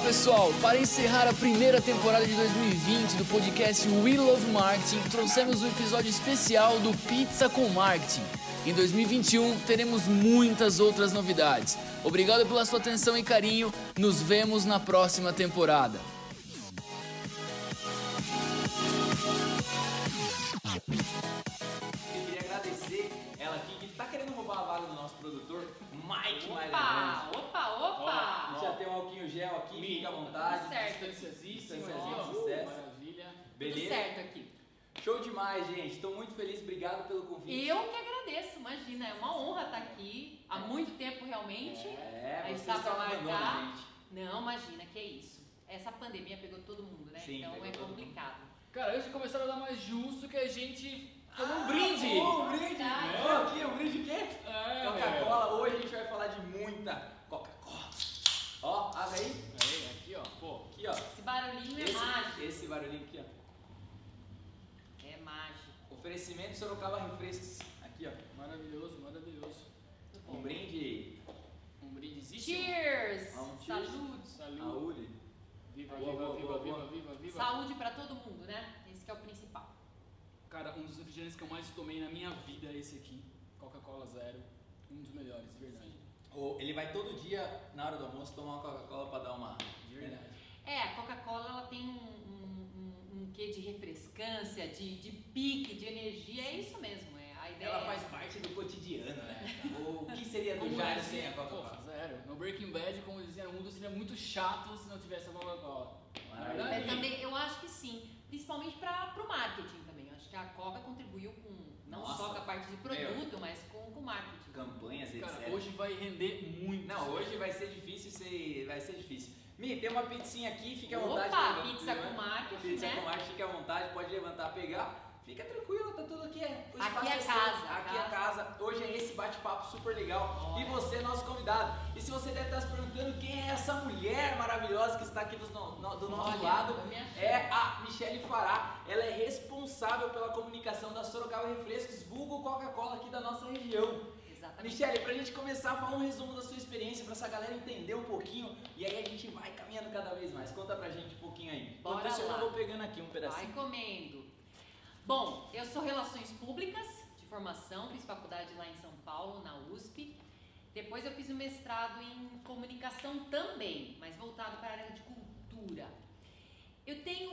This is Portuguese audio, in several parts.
Pessoal, para encerrar a primeira temporada de 2020 do podcast We Love Marketing, trouxemos um episódio especial do Pizza com Marketing. Em 2021 teremos muitas outras novidades. Obrigado pela sua atenção e carinho. Nos vemos na próxima temporada. Demais, gente. Estou muito feliz, obrigado pelo convite. Eu que agradeço, imagina, é uma honra estar aqui há muito tempo realmente. É, a gente você tá pra marcar. gente. Não, imagina, que é isso. Essa pandemia pegou todo mundo, né? Sim, então é complicado. Cara, antes de começar a dar mais justo que a gente fazer um brinde. Oh, um brinde! Verdade. Ó, aqui, um brinde o quê? É, Coca-Cola. Hoje a gente vai falar de muita Coca-Cola. Ó, abre aí. Aí, aqui ó, pô. Aqui, ó. Esse barulhinho é Esse, mágico. esse barulhinho aqui, ó. Oferecimento Sorocaba Refrescos. Aqui, ó. Maravilhoso, maravilhoso. Um bom. brinde. Um brindezíssimo. Cheers! Um cheers. Saúde! Saúde. Saúde. Viva, Boa, viva, boa, viva, boa, viva, boa. viva, viva. Saúde pra todo mundo, né? Esse que é o principal. Cara, um dos refrigerantes que eu mais tomei na minha vida é esse aqui. Coca-Cola Zero. Um dos melhores, de verdade. Ô, Ele vai todo dia, na hora do almoço, tomar uma Coca-Cola pra dar uma. De verdade. É, a Coca-Cola ela tem um, um, quê de refrescância, de, de pique, de energia, é isso mesmo. É, a ideia Ela é faz essa. parte do cotidiano, né? O que seria do Jairo dizia- sem a Coca-Cola? Zero. No Breaking Bad, como dizia o mundo, seria muito chato se não tivesse a Coca-Cola. É, também, eu acho que sim, principalmente para o marketing também. Eu acho que a Coca contribuiu com não Nossa. só com a parte de produto, mas com com o marketing. Campanhas, etc. Cara, hoje vai render muito. Não, hoje vai ser difícil ser. Vai ser difícil. Mi, tem uma pizzinha aqui, fique à vontade. Opa, pizza com marketing, Pizza né? com marketing, fique à vontade, pode levantar, pegar. Fica tranquilo, tá tudo aqui. É, o Aqui é seu, casa, Aqui é casa. casa. Hoje é esse bate-papo super legal. E você é nosso convidado. E se você deve estar se perguntando quem é essa mulher maravilhosa que está aqui do, no- do nosso Olha, lado, achei. é a Michele Fará. Ela é responsável pela comunicação da Sorocaba Refrescos, vulgo Coca-Cola aqui da nossa região. Michele, pra gente começar, fala um resumo da sua experiência pra essa galera entender um pouquinho e aí a gente vai caminhando cada vez mais. Conta pra gente um pouquinho aí. Bora Enquanto isso, eu lá. vou pegando aqui um Vai pedacinho. comendo. Bom, eu sou Relações Públicas de formação, fiz faculdade lá em São Paulo, na USP. Depois eu fiz o mestrado em comunicação também, mas voltado para a área de cultura. Eu tenho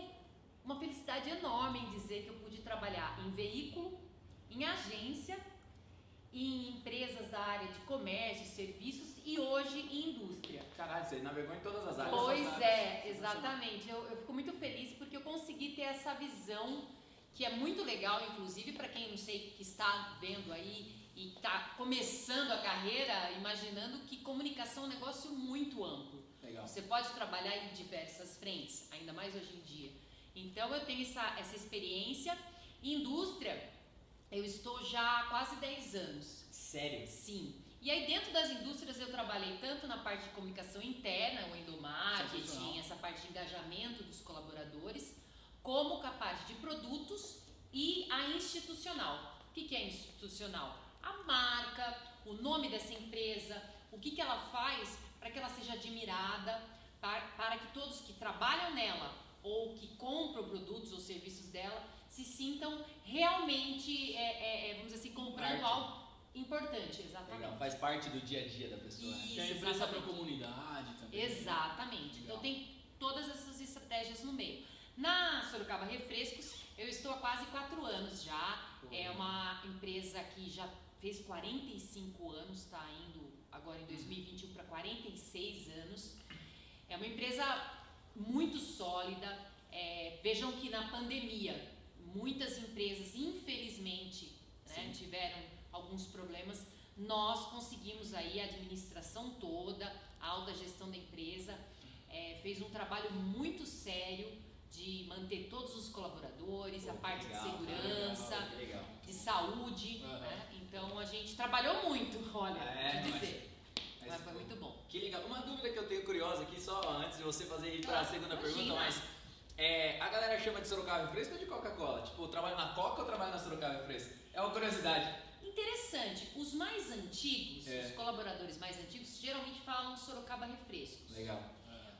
uma felicidade enorme em dizer que eu pude trabalhar em veículo, em agência, em empresas da área de comércio, serviços e hoje em indústria. Caralho, você navegou em todas as áreas. Pois áreas. é, exatamente. Eu, eu fico muito feliz porque eu consegui ter essa visão que é muito legal, inclusive para quem não sei que está vendo aí e está começando a carreira, imaginando que comunicação é um negócio muito amplo. Legal. Você pode trabalhar em diversas frentes, ainda mais hoje em dia. Então eu tenho essa, essa experiência. Indústria, eu estou já há quase 10 anos. Sério? Sim. E aí dentro das indústrias eu trabalhei tanto na parte de comunicação interna, o endomarketing, Sensacional. essa parte de engajamento dos colaboradores, como com a parte de produtos e a institucional. O que, que é institucional? A marca, o nome dessa empresa, o que, que ela faz para que ela seja admirada, para, para que todos que trabalham nela ou que compram produtos ou serviços dela se sintam realmente, é, é, é, vamos dizer assim, comprando Parte. algo importante, exatamente. Legal. Faz parte do dia a dia da pessoa, né? Isso, Tem a empresa para exatamente. comunidade também. Exatamente. Legal. Então tem todas essas estratégias no meio. Na Sorocaba Refrescos, eu estou há quase quatro anos já. É uma empresa que já fez 45 anos, está indo agora em 2021 para 46 anos. É uma empresa muito sólida. É, vejam que na pandemia, muitas empresas, infelizmente, né, tiveram alguns problemas. Nós conseguimos aí a administração toda, a alta gestão da empresa, é, fez um trabalho muito sério de manter todos os colaboradores, a Pô, parte legal, de segurança, legal, legal. de saúde, Aham. né? Então a gente trabalhou muito, olha, É, de dizer. mas Mas foi muito bom. Que legal. Uma dúvida que eu tenho curiosa aqui, só antes de você fazer ir para a Claro, segunda imagina. pergunta, mas é, a galera chama de Sorocaba Refresco ou de Coca-Cola? Tipo, eu trabalho na Coca ou trabalho na Sorocaba Refresco? É uma curiosidade. Interessante, os mais antigos, É. os colaboradores mais antigos, geralmente falam Sorocaba Refrescos. Legal.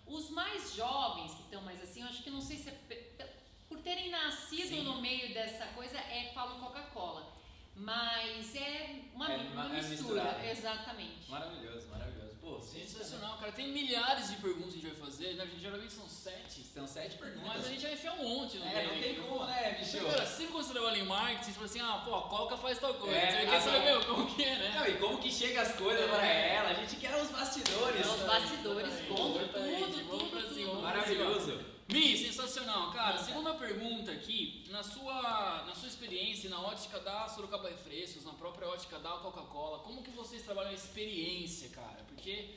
Os mais jovens que estão mais assim, eu acho que não sei se é por terem nascido Sim. no meio dessa coisa, é falam Coca-Cola. Mas é uma, É, uma é mistura. misturado. Exatamente. Maravilhoso, maravilhoso. Pô, Sensacional, cara. Tem milhares de perguntas que a gente vai fazer, né? A gente geralmente são sete. São sete perguntas. Mas a gente vai enfiar um monte, não É, tem? não tem como, né, bicho? Cara, sempre quando você trabalha em marketing, você fala assim, ah, pô, a Coca faz tal coisa. É, você quer saber, meu, como que é, né? Não, e como que chega as coisas É. pra ela? A gente quer os bastidores. Os bastidores, exatamente. tudo, tudo, tudo. Maravilhoso. Mi, sensacional. Cara, segunda pergunta aqui, na sua, na sua experiência na ótica da Sorocaba Refrescos, na própria ótica da Coca-Cola, como que vocês trabalham a experiência, cara? Porque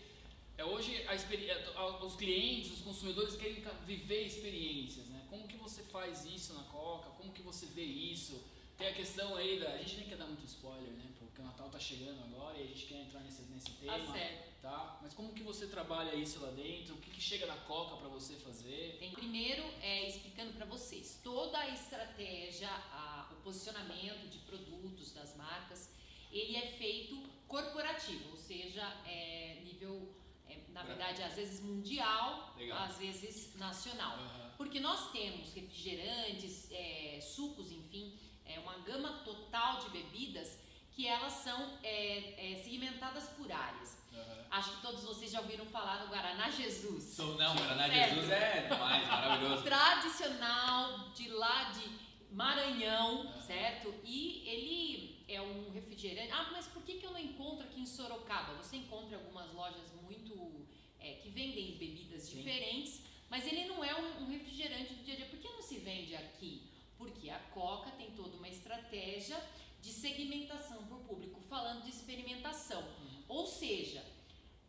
é, hoje a é, os clientes, os consumidores querem viver experiências, né? Como que você faz isso na Coca? Como que você vê isso? Tem a questão aí da... A gente nem quer dar muito spoiler, né? Porque o Natal tá chegando agora e a gente quer entrar nesse, nesse tema. Tá certo. Tá? Mas como que você trabalha isso lá dentro? O que, que chega da Coca pra você fazer? Tem- Primeiro, é, explicando para vocês, toda a estratégia, a- o posicionamento de produtos das marcas, ele é feito corporativo, ou seja, é, nível, é, na verdade, às vezes mundial, Legal. às vezes nacional. Aham. Porque nós temos refrigerantes, é, sucos, enfim, é uma gama total de bebidas que elas são é, é, segmentadas por áreas. Aham. Acho que todos vocês já ouviram falar do Guaraná Jesus. Sou, não, Guaraná Certo. Jesus é demais, maravilhoso. tradicional de lá de Maranhão, Aham. certo? E ele é um refrigerante. Ah, mas por que, que eu não encontro aqui em Sorocaba? Você encontra algumas lojas muito. é, que vendem bebidas Sim. diferentes, mas ele não é um, um refrigerante do dia a dia. Por que não se vende aqui? Porque a Coca tem toda uma estratégia de segmentação para o público, falando de experimentação. Ou seja,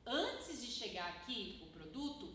antes de chegar aqui o produto,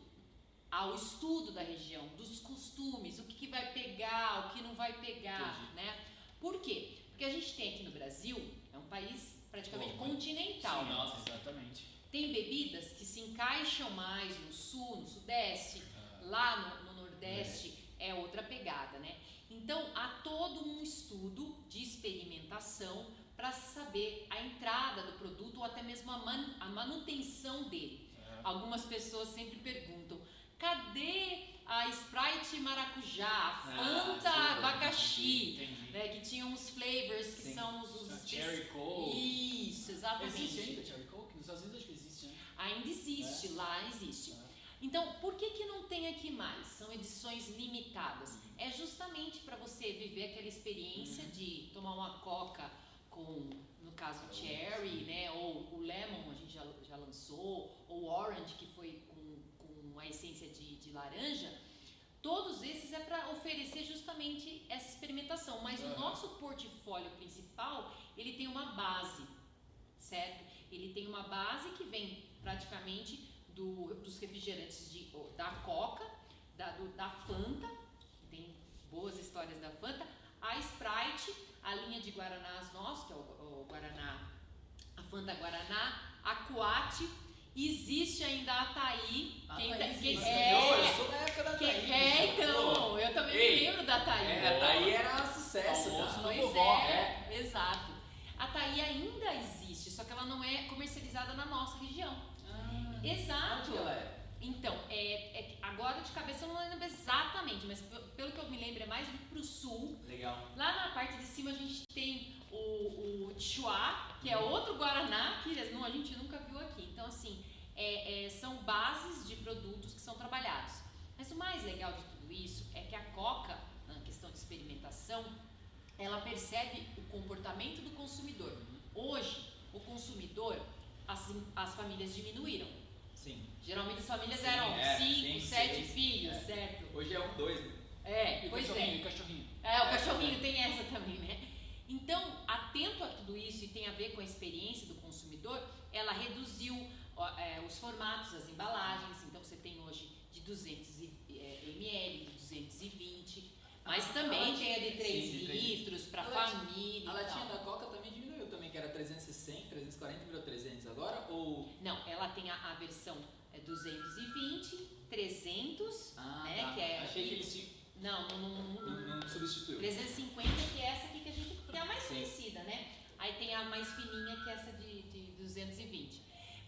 ao estudo da região, dos costumes, o que, que vai pegar, o que não vai pegar, Entendi. né? Por quê? Porque a gente tem aqui no Brasil, é um país praticamente Pô, continental. Sim, nossa, exatamente. Tem bebidas que se encaixam mais no sul, no sudeste, lá no, no nordeste é outra pegada, né? Então há todo um estudo de experimentação para saber a entrada do produto ou até mesmo a, man- a manutenção dele. Algumas pessoas sempre perguntam: cadê a Sprite maracujá, a Fanta sim, abacaxi, Entendi. né, que tinham os flavors que Sim. são os, os A Cherry Coke. Isso, exatamente. Existe ainda Cherry Coke? Nos Estados Unidos acho que existe, né? Ainda existe, lá existe. Então, por que, que não tem aqui mais? São edições limitadas. É justamente para você viver aquela experiência de tomar uma coca com, no caso, cherry, né? Ou o lemon, a gente já, já lançou, ou orange, que foi com, com a essência de, de laranja. Todos esses é para oferecer justamente essa experimentação. Mas o Aham. nosso portfólio principal, ele tem uma base, certo? Ele tem uma base que vem praticamente do- dos refrigerantes de, da Coca, da, do- da Fanta, boas histórias da Fanta, a Sprite, a linha de Guaranás nosso, que é o, o Guaraná, a Fanta Guaraná, a Coate, existe ainda a Ataí, Ah, quem, tá, tá- quem- é, eu sou da época da quem- Thaís, é, então, eu também Ei, me lembro da Ataí. É, a Thaí era sucesso, Almoço cara. no Pois vovó, é, exato. A Taí ainda existe, só que ela não é comercializada na nossa região. Ah, Exato. onde ela é? Então, é, é agora de cabeça eu não lembro exatamente, mas pe- pelo que eu me lembro é mais pro sul. Legal. Lá na parte de cima a gente tem o, o Chua, que é outro Guaraná, que não, a gente nunca viu aqui. Então, assim, é- é, são bases de produtos que são trabalhados. Mas o mais legal de tudo isso é que a Coca, na questão de experimentação, ela percebe o comportamento do consumidor. Hoje, o consumidor, as, as famílias diminuíram. Sim. Geralmente as famílias Sim, eram é, 5, cinco, 7 seis, filhos, é. certo? Hoje é um, dois, né? É, E o pois é. cachorrinho, e o cachorrinho. É, o É, cachorrinho é. tem essa também, né? Então, atento a tudo isso e tem a ver com a experiência do consumidor, ela reduziu ó, é, os formatos, as embalagens. Então, você tem hoje de 200 e- é, ml, de 220, mas também a tem a de latinha- 3 sim, litros para A latinha- família. A e latinha tal. da Coca também diminuiu também, que era 360, 340 virou 300 agora? Ou... Não, ela tem a, a versão é, 220, 300, Ah, né? tá. Que é, Achei que eles tinham... Não, não, não, não, Não, substituiu. 350, que é essa aqui que a gente é a mais Sim. conhecida, né? Aí tem a mais fininha, que é essa de, de 220.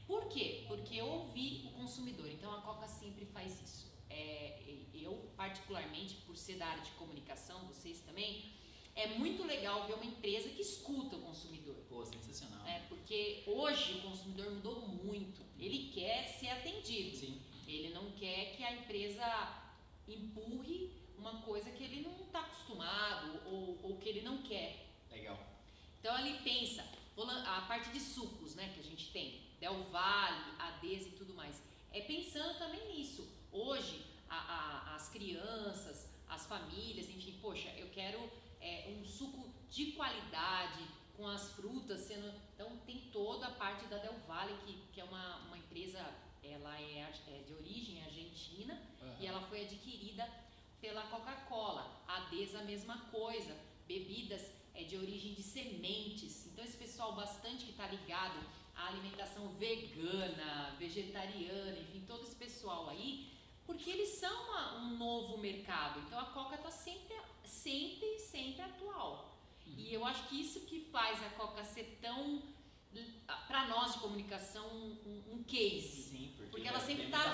Por quê? Porque eu ouvi o consumidor. Então a Coca sempre faz isso. É, eu, particularmente, por ser da área de comunicação, vocês também, é muito legal ver uma empresa que escuta o consumidor. Pô, sensacional. É, porque hoje o consumidor mudou muito. Ele quer ser atendido. Sim. Ele não quer que a empresa empurre uma coisa que ele não está acostumado ou, ou que ele não quer. Legal. Então ele pensa, a parte de sucos, né, que a gente tem, Del Valle, Ades e tudo mais, é pensando também nisso. Hoje, a, a, as crianças, as famílias, enfim, poxa, eu quero é, um suco de qualidade, com as frutas sendo. Então tem toda a parte da Del Valle, que, que é uma, uma empresa, ela é, é de origem argentina uhum. e ela foi adquirida pela Coca-Cola. A Ades a mesma coisa. Bebidas é de origem de sementes. Então esse pessoal bastante que está ligado à alimentação vegana, vegetariana, enfim, todo esse pessoal aí, porque eles são uma, um novo mercado. Então a Coca está sempre, sempre, sempre atual. Uhum. E eu acho que isso que faz a Coca ser tão para nós de comunicação um, um case. Sim, porque, porque ela sempre está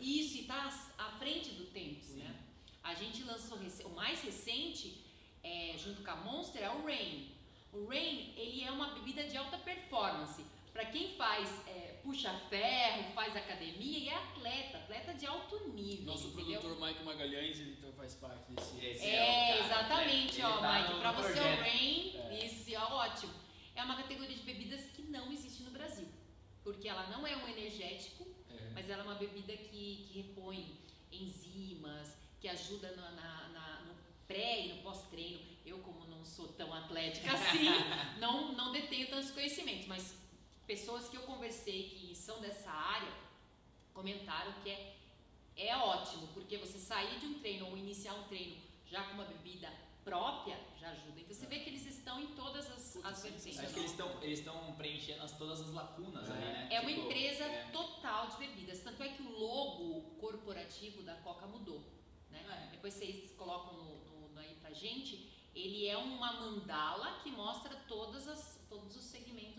isso e está à frente do tempo, Sim. né? A gente lançou o mais recente é, junto com a Monster é o Rain. O Rain ele é uma bebida de alta performance para quem faz é, puxa ferro, faz academia e é atleta, atleta de alto nível. Nosso entendeu? produtor Mike Magalhães ele então faz parte desse. Esse é, é exatamente, ó, tá Mike. Para você o Rain, é. isso, ó, ótimo. É uma categoria de bebidas que não existe no Brasil, porque ela não é um energético, é. mas ela é uma bebida que, que repõe enzimas, que ajuda no, na, na, no pré e no pós-treino. Eu, como não sou tão atlética assim, não, não detenho tantos conhecimentos, mas pessoas que eu conversei que são dessa área comentaram que é, é ótimo, porque você sair de um treino ou iniciar um treino já com uma bebida própria já ajuda. Então você vê que eles estão em todas as, as vertentes. Acho que eles estão eles estão preenchendo as, todas as lacunas é. ali, né? É uma tipo, empresa é. total de bebidas. Tanto é que o logo corporativo da Coca mudou. Né? É. Depois vocês colocam no, no, no, aí pra gente. Ele é uma mandala que mostra todas as, todos os segmentos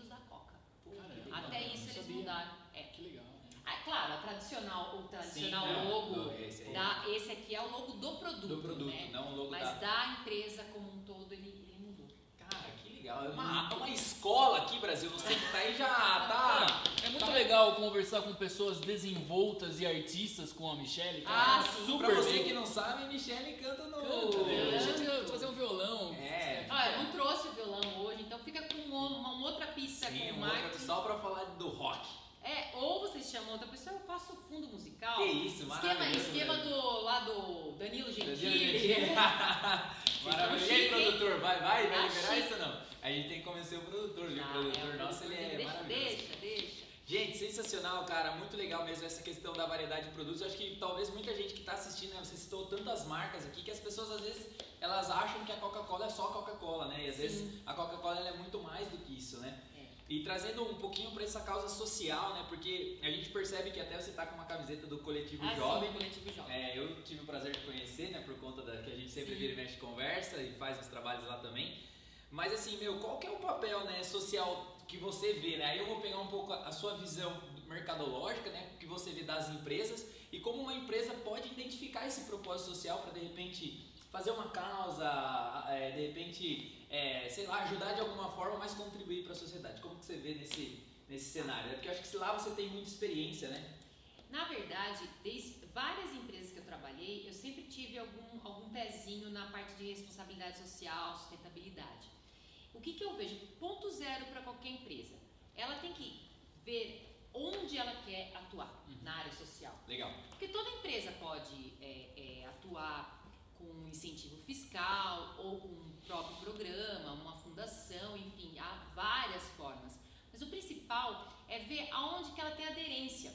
até não, isso eles mudaram. É. Que legal. Né? Ah, claro, a tradicional, o tradicional Sim, logo, esse, da, esse aqui é o logo do produto. Do produto, né? não o logo Mas da... da empresa como um todo ele, ele mudou. Cara, que legal. É uma, uma escola aqui, Brasil. Você que tá aí já tá. É muito tá... legal conversar com pessoas desenvoltas e artistas como a Michelle. Cara. Ah. Super pra você que não sabe, a Michelle canta no. Canta, né? Eu trazer um violão. É. Ah, eu não trouxe o violão hoje, então fica com uma, uma outra pista Sim, com uma outra só pra falar do rock. É, ou vocês chamam outra pessoa, eu faço o fundo musical. Que isso, Esquema, esquema do, lá do Danilo Gentili. maravilhoso. E aí, produtor, vai, vai, vai tá liberar isso ou não? A gente tem que convencer o produtor? Ah, o produtor é, nosso, ele é deixa, maravilhoso. Deixa, deixa. Gente, sensacional, cara. Muito legal mesmo essa questão da variedade de produtos. Eu acho que talvez muita gente que está assistindo, né, você citou tantas marcas aqui que as pessoas às vezes elas acham que a Coca-Cola é só Coca-Cola, né? E às Sim. vezes a Coca-Cola é muito mais do que isso, né? E trazendo um pouquinho para essa causa social, né? Porque a gente percebe que até você tá com uma camiseta do Coletivo ah, Jovem. Sim, Coletivo Jovem. É, eu tive o prazer de conhecer, né? Por conta da que a gente sempre sim. vira e mexe conversa e faz os trabalhos lá também. Mas assim, meu, qual que é o papel, né, social que você vê, né? Aí eu vou pegar um pouco a sua visão mercadológica, né? Que você vê das empresas e como uma empresa pode identificar esse propósito social para de repente fazer uma causa, é, de repente, é, sei lá, ajudar de alguma forma, mas contribuir para a sociedade. Como que você vê nesse, nesse cenário? É porque eu acho que lá você tem muita experiência, né? Na verdade, desde várias empresas que eu trabalhei, eu sempre tive algum, algum pezinho na parte de responsabilidade social. O que, que eu vejo? Ponto zero para qualquer empresa. Ela tem que ver onde ela quer atuar uhum. na área social. Legal. Porque toda empresa pode é, é, atuar com incentivo fiscal ou com um próprio programa, uma fundação, enfim, há várias formas. Mas o principal é ver aonde que ela tem aderência.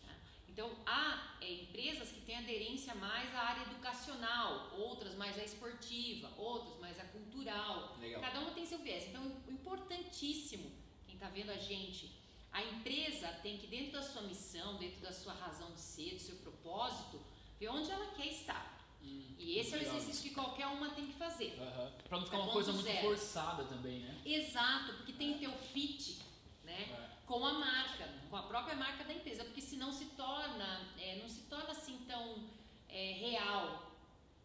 Tá? Então, há é, empresas que têm aderência mais à área educacional, outras mais à esportiva, outras mais à cultural. Legal. Cada uma tem seu viés. Então, importantíssimo, quem está vendo a gente, a empresa tem que, dentro da sua missão, dentro da sua razão de ser, do seu propósito, ver onde ela quer estar. Hum, e esse legal. é o exercício que qualquer uma tem que fazer. Uhum. Para não ficar é uma coisa muito zero. forçada também, né? Exato, porque tem que ter o fit, né? É. com a marca, com a própria marca da empresa, porque senão se torna, é, não se torna assim tão é, real.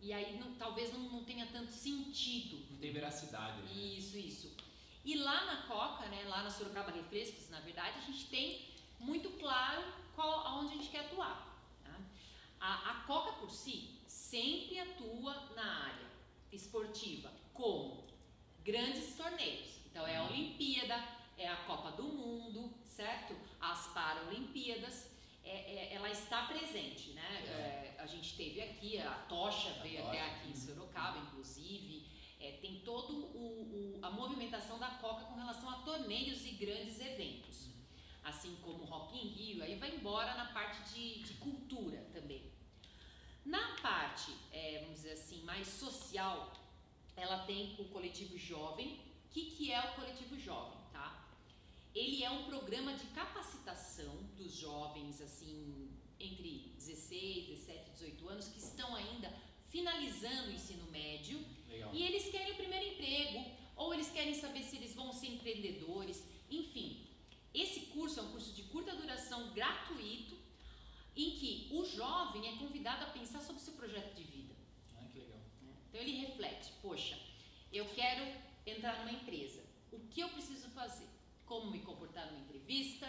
E aí não, talvez não, não, tenha tanto sentido. Não tem veracidade. Né? Isso, isso. E lá na Coca, né, lá na Sorocaba Refrescos, na verdade, a gente tem muito claro qual, aonde a gente quer atuar. Tá? A, a Coca por si sempre atua na área esportiva, como grandes torneios. Então é a uhum. Olimpíada, é a Copa do Mundo, certo? As Paralimpíadas. É, é, ela está presente, né? É. é a gente teve aqui, a Tocha veio até aqui em Sorocaba, inclusive. É, tem todo o, o, a movimentação da Coca com relação a torneios e grandes eventos. Assim como Rock in Rio, aí vai embora na parte de, de cultura também. Na parte, é, vamos dizer assim, mais social, ela tem o coletivo jovem. O que, que é o coletivo jovem? Ele é um programa de capacitação dos jovens, assim, entre 16, 17, 18 anos, que estão ainda finalizando o ensino médio Legal. e eles querem o primeiro emprego, ou eles querem saber se eles vão ser empreendedores, enfim. Esse curso é um curso de curta duração gratuito em que o jovem é convidado a pensar sobre o seu projeto de vida. Ah, que legal. Né? Então ele reflete, poxa, eu quero entrar numa empresa. O que eu preciso fazer? Como me comportar numa entrevista?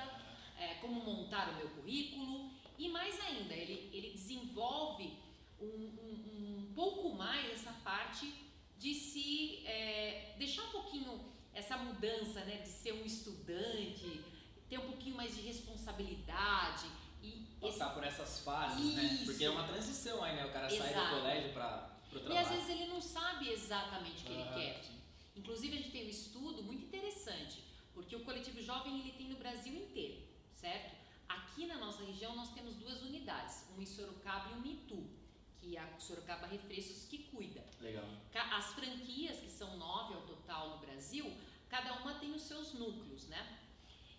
É, como montar o meu currículo? E mais ainda, ele, ele desenvolve um, um, um pouco mais essa parte de se é, deixar um pouquinho essa mudança, né, de ser um estudante, ter um pouquinho mais de responsabilidade, e Passar esse... por essas fases, né? Isso. né? Porque é uma transição aí, né? O cara Exato. sai do colégio para o trabalho. E às vezes ele não sabe exatamente o que ele quer. Inclusive a gente tem um estudo muito interessante, porque o coletivo jovem ele tem no Brasil inteiro, certo? Aqui na nossa região nós temos duas unidades, uma em Sorocaba e uma em Itu, que é a Sorocaba Refrescos que cuida. Legal. As franquias, que são nove ao total no Brasil, cada uma tem os seus núcleos, né?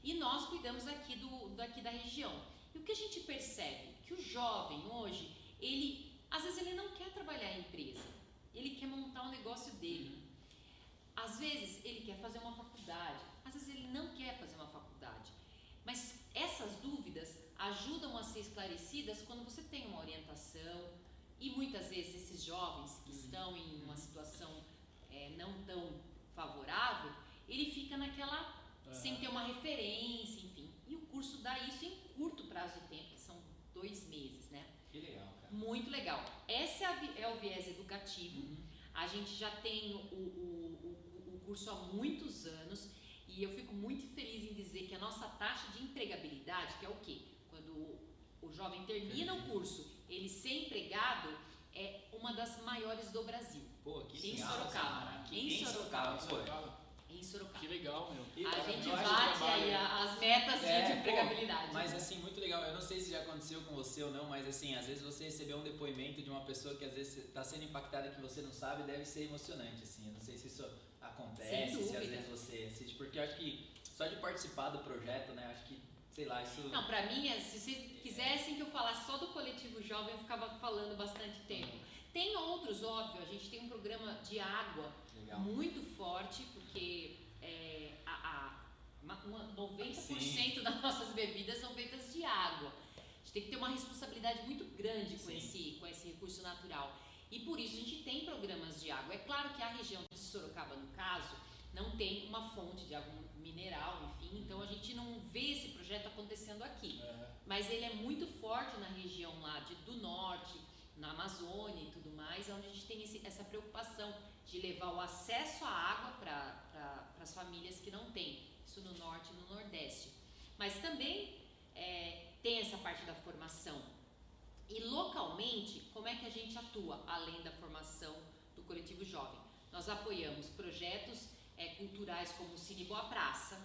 E nós cuidamos aqui do daqui da região. E o que a gente percebe? Que o jovem hoje, ele, às vezes ele não quer trabalhar em empresa, ele quer montar o um negócio dele. Às vezes ele quer fazer uma faculdade, não quer fazer uma faculdade. Mas essas dúvidas ajudam a ser esclarecidas quando você tem uma orientação e muitas vezes esses jovens que uhum. estão em uma situação é, não tão favorável, ele fica naquela sem ter uma referência, enfim. E o curso dá isso em curto prazo de tempo, que são dois meses, né? Que legal, cara. Muito legal. Esse é, é o viés educativo. Uhum. A gente já tem o, o, o, o curso há muitos anos e eu fico muito feliz em dizer que a nossa taxa de empregabilidade, que é o quê? Quando o jovem termina o curso, ele ser empregado, é uma das maiores do Brasil. Pô, que em Sorocaba. Em Sorocaba. Sorocaba em Sorocaba. Que legal, meu. E, a gente bate aí as metas é, de empregabilidade. mas assim, muito legal. Eu não sei se já aconteceu com você ou não, mas assim, às vezes você recebeu um depoimento de uma pessoa que às vezes está sendo impactada que você não sabe, deve ser emocionante, assim. Eu não sei se isso acontece, se às vezes você assiste, porque eu acho que só de participar do projeto, né, acho que sei lá, isso. Não, pra mim, é, se vocês quisessem que eu falasse só do coletivo jovem, eu ficava falando bastante tempo. Tem outros, óbvio, a gente tem um programa de água Legal. muito forte, porque é, a, a, uma, 90% Sim. das nossas bebidas são feitas de água. A gente tem que ter uma responsabilidade muito grande com esse, com esse recurso natural. E por isso a gente tem programas de água. É claro que a região de Sorocaba, no caso, não tem uma fonte de água mineral, enfim, então a gente não vê esse projeto acontecendo aqui. É. Mas ele é muito forte na região lá de, do norte, na Amazônia e tudo mais, onde a gente tem esse, essa preocupação de levar o acesso à água para pra, as famílias que não têm, isso no norte e no nordeste. Mas também é, tem essa parte da formação. E localmente, como é que a gente atua além da formação do coletivo jovem? Nós apoiamos projetos é, culturais como o Cine Boa Praça,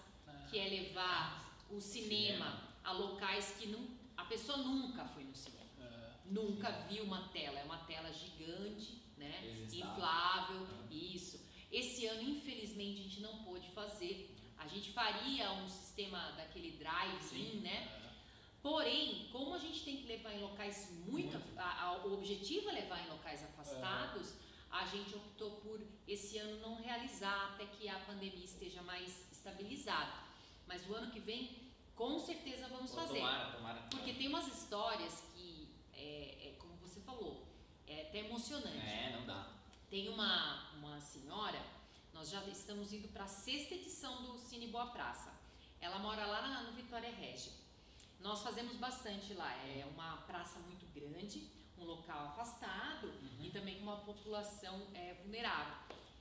que é levar o cinema, cinema, a locais que não, a pessoa nunca foi no cinema, é. nunca viu uma tela, é uma tela gigante né? Inflável, isso. Esse ano, infelizmente, a gente não pôde fazer. A gente faria um sistema daquele drive-in, né? Porém, como a gente tem que levar em locais muito. muito. A, a, o objetivo é levar em locais afastados, a gente optou por esse ano não realizar até que a pandemia esteja mais estabilizada. Mas o ano que vem, Com certeza vamos fazer. Tomara, tomara. Porque tem umas histórias que, é, é, como você falou, é até emocionante. É, não dá. Tem uma, uma senhora, nós já estamos indo para a sexta edição do Cine Boa Praça. Ela mora lá na, no Vitória Regia. Nós fazemos bastante lá. É uma praça muito grande, um local afastado e também com uma população é, vulnerável.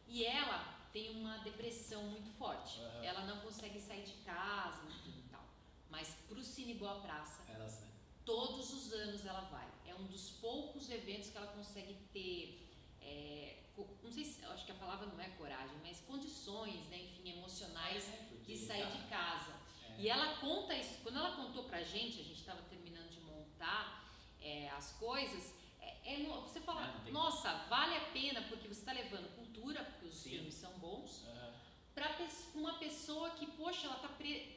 E ela tem uma depressão muito forte. Aham. Ela não consegue sair de casa, enfim e tal. Mas para o Cine Boa Praça, todos os anos ela vai. É um dos poucos eventos que ela consegue ter, é, não sei se, acho que a palavra não é coragem, mas condições, né, enfim, emocionais É, porque, de sair de cara, casa. É. E ela conta isso, quando ela contou pra gente, a gente estava terminando de montar é, as coisas, é, é você fala, Ah, não nossa, vale a pena porque você está levando cultura, porque os Sim. filmes são bons, Aham. para uma pessoa que, poxa, ela tá pre-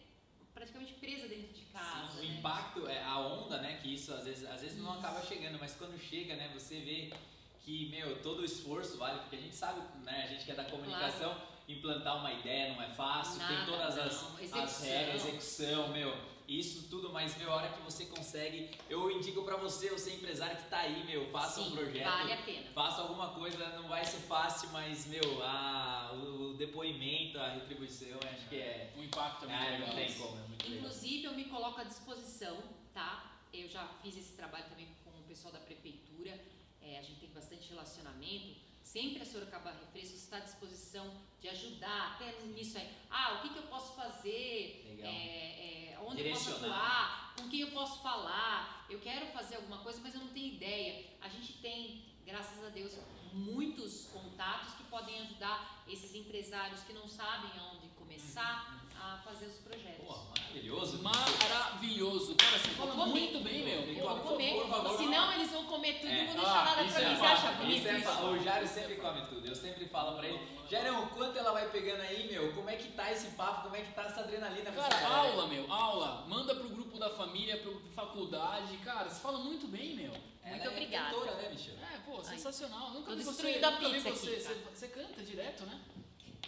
praticamente presa dentro de casa. Sim, o né? impacto, é, a onda, né, que isso às vezes, às vezes não Isso. acaba chegando, mas quando chega, né, você vê que, meu, todo o esforço vale, porque a gente sabe, né, a gente que é da comunicação, implantar uma ideia não é fácil, tem Nada, todas as, não. as Execução. regras, execução, meu, isso tudo, mas, meu, a hora que você consegue, eu indico pra você, você empresário que tá aí, meu, faça Sim, um projeto, vale a pena. faça alguma coisa, não vai ser fácil, mas, meu, a, o, o depoimento, a retribuição, acho que é... O impacto é muito Ah, legal. não tem como, é muito legal. Inclusive, eu me coloco à disposição, tá? Eu já fiz esse trabalho também com o pessoal da prefeitura, é, a gente tem bastante relacionamento. Sempre a Sorocaba Refrescos está à disposição de ajudar, até nisso aí. Ah, o que, que eu posso fazer? É, é, onde eu posso atuar? Com quem eu posso falar? Eu quero fazer alguma coisa, mas eu não tenho ideia. A gente tem, graças a Deus, muitos contatos que podem ajudar esses empresários que não sabem aonde começar a fazer os projetos. Pô, maravilhoso. Maravilhoso. Cara, você fala comer. muito bem, meu. Tem que Vou comer, por favor. senão eles vão comer tudo e É. não vou deixar Ah, nada pra é mim. Você acha bonito Isso é isso? fa- o Jário sempre come tudo, eu sempre falo pra ele. Jairão, quanto ela vai pegando aí, meu? Como é que tá esse papo? Como é que tá essa adrenalina? Cara, galera? aula, meu, aula. Manda pro grupo da família, pro faculdade. Cara, você fala muito bem, meu. Ela Muito é obrigada. cantora, né, bicho? É, pô, sensacional. Nunca tô vi você, a nunca vi pizza você, aqui, você, você canta direto, né?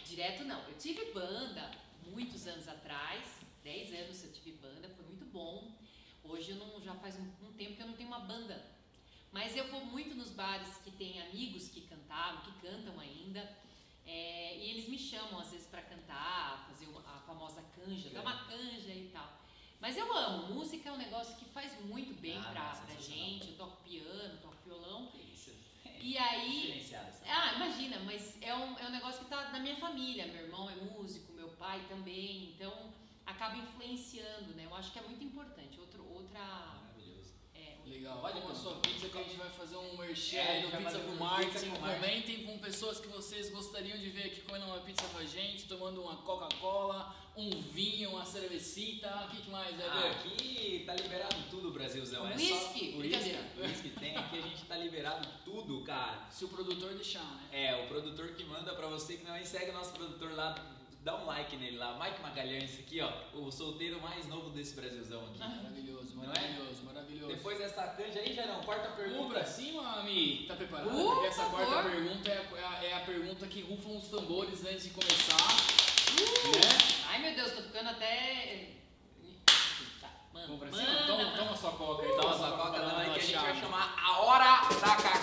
Direto não. Eu tive banda muitos anos atrás, 10 anos eu tive banda, foi muito bom. Hoje eu não, já faz um, um tempo que eu não tenho uma banda. Mas eu vou muito nos bares que tem amigos que cantavam, que cantam ainda. é, e eles me chamam às vezes pra cantar, fazer a famosa canja, dar uma canja e tal. Mas eu amo, música é um negócio que faz muito bem Ah, pra, pra gente. Eu toco piano, toco violão. E aí, ah, imagina, mas é um, é um negócio que tá na minha família. Meu irmão é músico, meu pai também, então acaba influenciando, né? Eu acho que é muito importante. Outro, outra. É, Legal. Pode Como a sua pizza que a gente vai fazer um merchan É, vai Pizza com Marketing. Com. Comentem com pessoas que vocês gostariam de ver aqui comendo uma pizza com a gente, tomando uma Coca-Cola, um vinho, uma cervecita. O que, que mais, Ah, Weber? aqui tá liberado tudo, Brasilzão. É Whisky? só whisky tem. Aqui a gente tá liberado tudo, cara. Se o produtor deixar, né? É, o produtor que manda pra você que não é, segue o nosso produtor lá, dá um like nele lá. Mike Magalhães, aqui ó, o solteiro mais novo desse Brasilzão aqui. Maravilhoso, Não é? maravilhoso, maravilhoso. Depois dessa canja aí, já não, quarta Um pergunta. pra cima, Mi. Tá preparado? Uh, Porque essa quarta pergunta é a, é a- é a pergunta que rufam os tambores antes de começar. Uh! Né? Ai meu Deus, tô ficando até. Vamos pra cima? Toma, toma sua coca aí. Toma sua coca uma aí que a gente vai chamar a hora da cagada.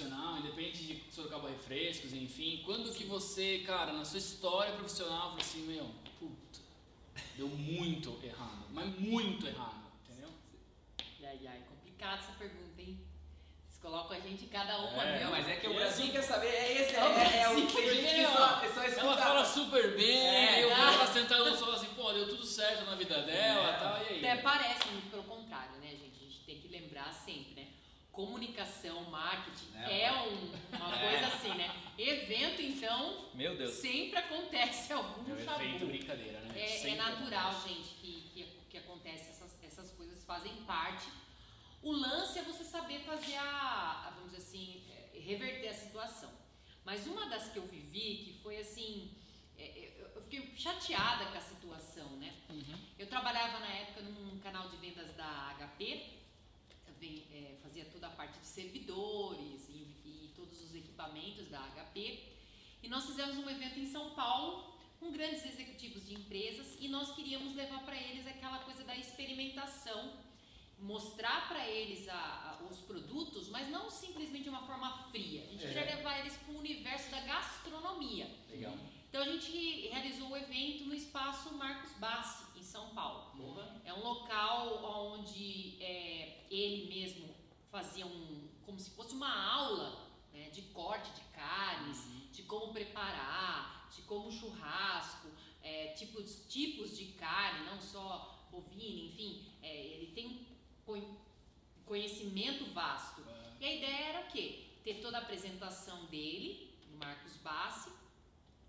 Profissional, independente de Sorocaba Refrescos, enfim. Quando que você, cara, na sua história profissional, falou assim, meu, puta, deu muito errado, mas muito errado, entendeu? Ai, ai, complicada essa pergunta, hein? Vocês colocam a gente cada uma, É, viu? Mas é que o E Brasil assim- quer saber, é esse, é, É o é, é o Brasil, tem gente que só, ó, só escuta. Ela fala super bem, É, aí eu tá. ela sentado no sofá assim, pô, deu tudo certo na vida dela É. e tal, e aí? Até parece muito pelo contrário, né, gente? A gente tem que lembrar sempre? Comunicação, marketing É, é, um- uma É. coisa assim, né? Evento, então, Meu Deus. sempre acontece algum É efeito chabu. brincadeira, né? É, é natural, acontece. gente, que, que, que acontece, essas, essas coisas fazem parte. O lance é você saber fazer a, a, vamos dizer assim, é, reverter a situação. Mas uma das que eu vivi, que foi assim, é, eu, eu fiquei chateada com a situação, né? Uhum. Eu trabalhava na época num canal de vendas da HP, vem, é, fazia toda a parte de servidores e, e todos os equipamentos da HP. E nós fizemos um evento em São Paulo com grandes executivos de empresas e nós queríamos levar para eles aquela coisa da experimentação, mostrar para eles a, a, os produtos, mas não simplesmente de uma forma fria. A gente queria É. levar eles para o universo da gastronomia. Legal. Então a gente realizou o evento no espaço Marcos Bassi, São Paulo. Porra. É um local onde é, ele mesmo fazia um, como se fosse uma aula né, de corte de carnes, de como preparar, de como churrasco, é, tipos, tipos de carne, não só bovina, enfim, é, ele tem con- conhecimento vasto. E a ideia era o quê? Ter toda a apresentação dele, do Marcos Bassi,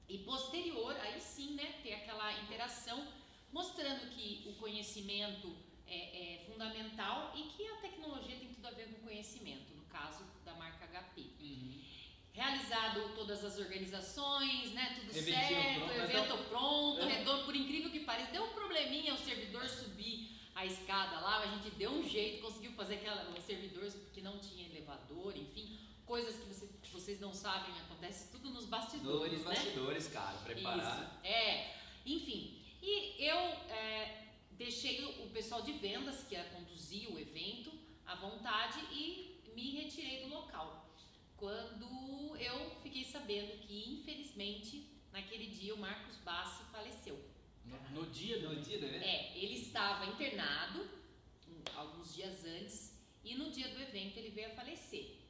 e posterior, aí sim, né, ter aquela interação, mostrando que o conhecimento é, é fundamental e que a tecnologia tem tudo a ver com conhecimento, no caso da marca HP. Uhum. Realizado todas as organizações, né, tudo Eventinho certo, pronto, mas evento pronto, É. redondo, por incrível que pareça, deu um probleminha o servidor subir a escada lá, a gente deu um jeito, conseguiu fazer aquela, o servidor que não tinha elevador, enfim, coisas que você- que vocês não sabem, acontece tudo nos bastidores, Nos né? bastidores, cara, preparar. Isso, é. Enfim, e eu é, deixei o, pessoal de vendas, que ia conduzir o evento, à vontade e me retirei do local. Quando eu fiquei sabendo que, infelizmente, naquele dia o Marcos Bassi faleceu. No, no dia do No dia evento? É, ele estava internado alguns dias antes e no dia do evento ele veio a falecer.